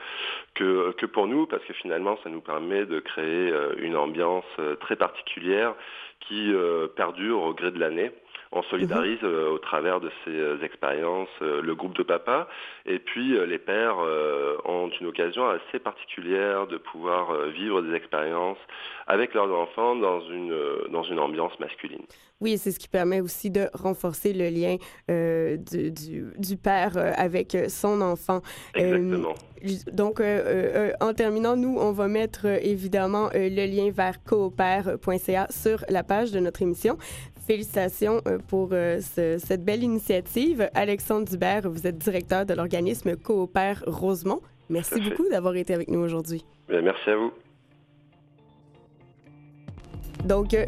que, que, pour nous, parce que finalement, ça nous permet de créer euh, une ambiance très particulière qui perdure au gré de l'année. On solidarise euh, au travers de ces euh, expériences euh, le groupe de papa. Et puis les pères ont une occasion assez particulière de pouvoir vivre des expériences avec leurs enfants dans une, dans une ambiance masculine. Oui, c'est ce qui permet aussi de renforcer le lien du, du, père avec son enfant. Exactement. donc, en terminant, nous, on va mettre évidemment le lien vers coopère.ca sur la page de notre émission. Félicitations euh, pour euh, cette belle initiative. Alexandre Dubert, vous êtes directeur de l'organisme Coopère Rosemont. Merci beaucoup d'avoir été avec nous aujourd'hui. Merci à vous. Donc, euh,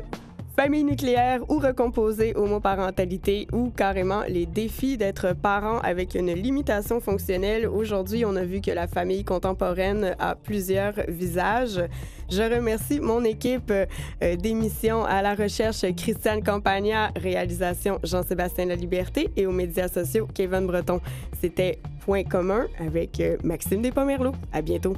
famille nucléaire ou recomposée, homoparentalité ou carrément les défis d'être parent avec une limitation fonctionnelle. Aujourd'hui, on a vu que la famille contemporaine a plusieurs visages. Je remercie mon équipe euh, d'émission à la recherche Christiane Campagna, réalisation Jean-Sébastien La Liberté et aux médias sociaux Kevin Breton. C'était Point commun avec euh, Maxime Despomerleau. À bientôt.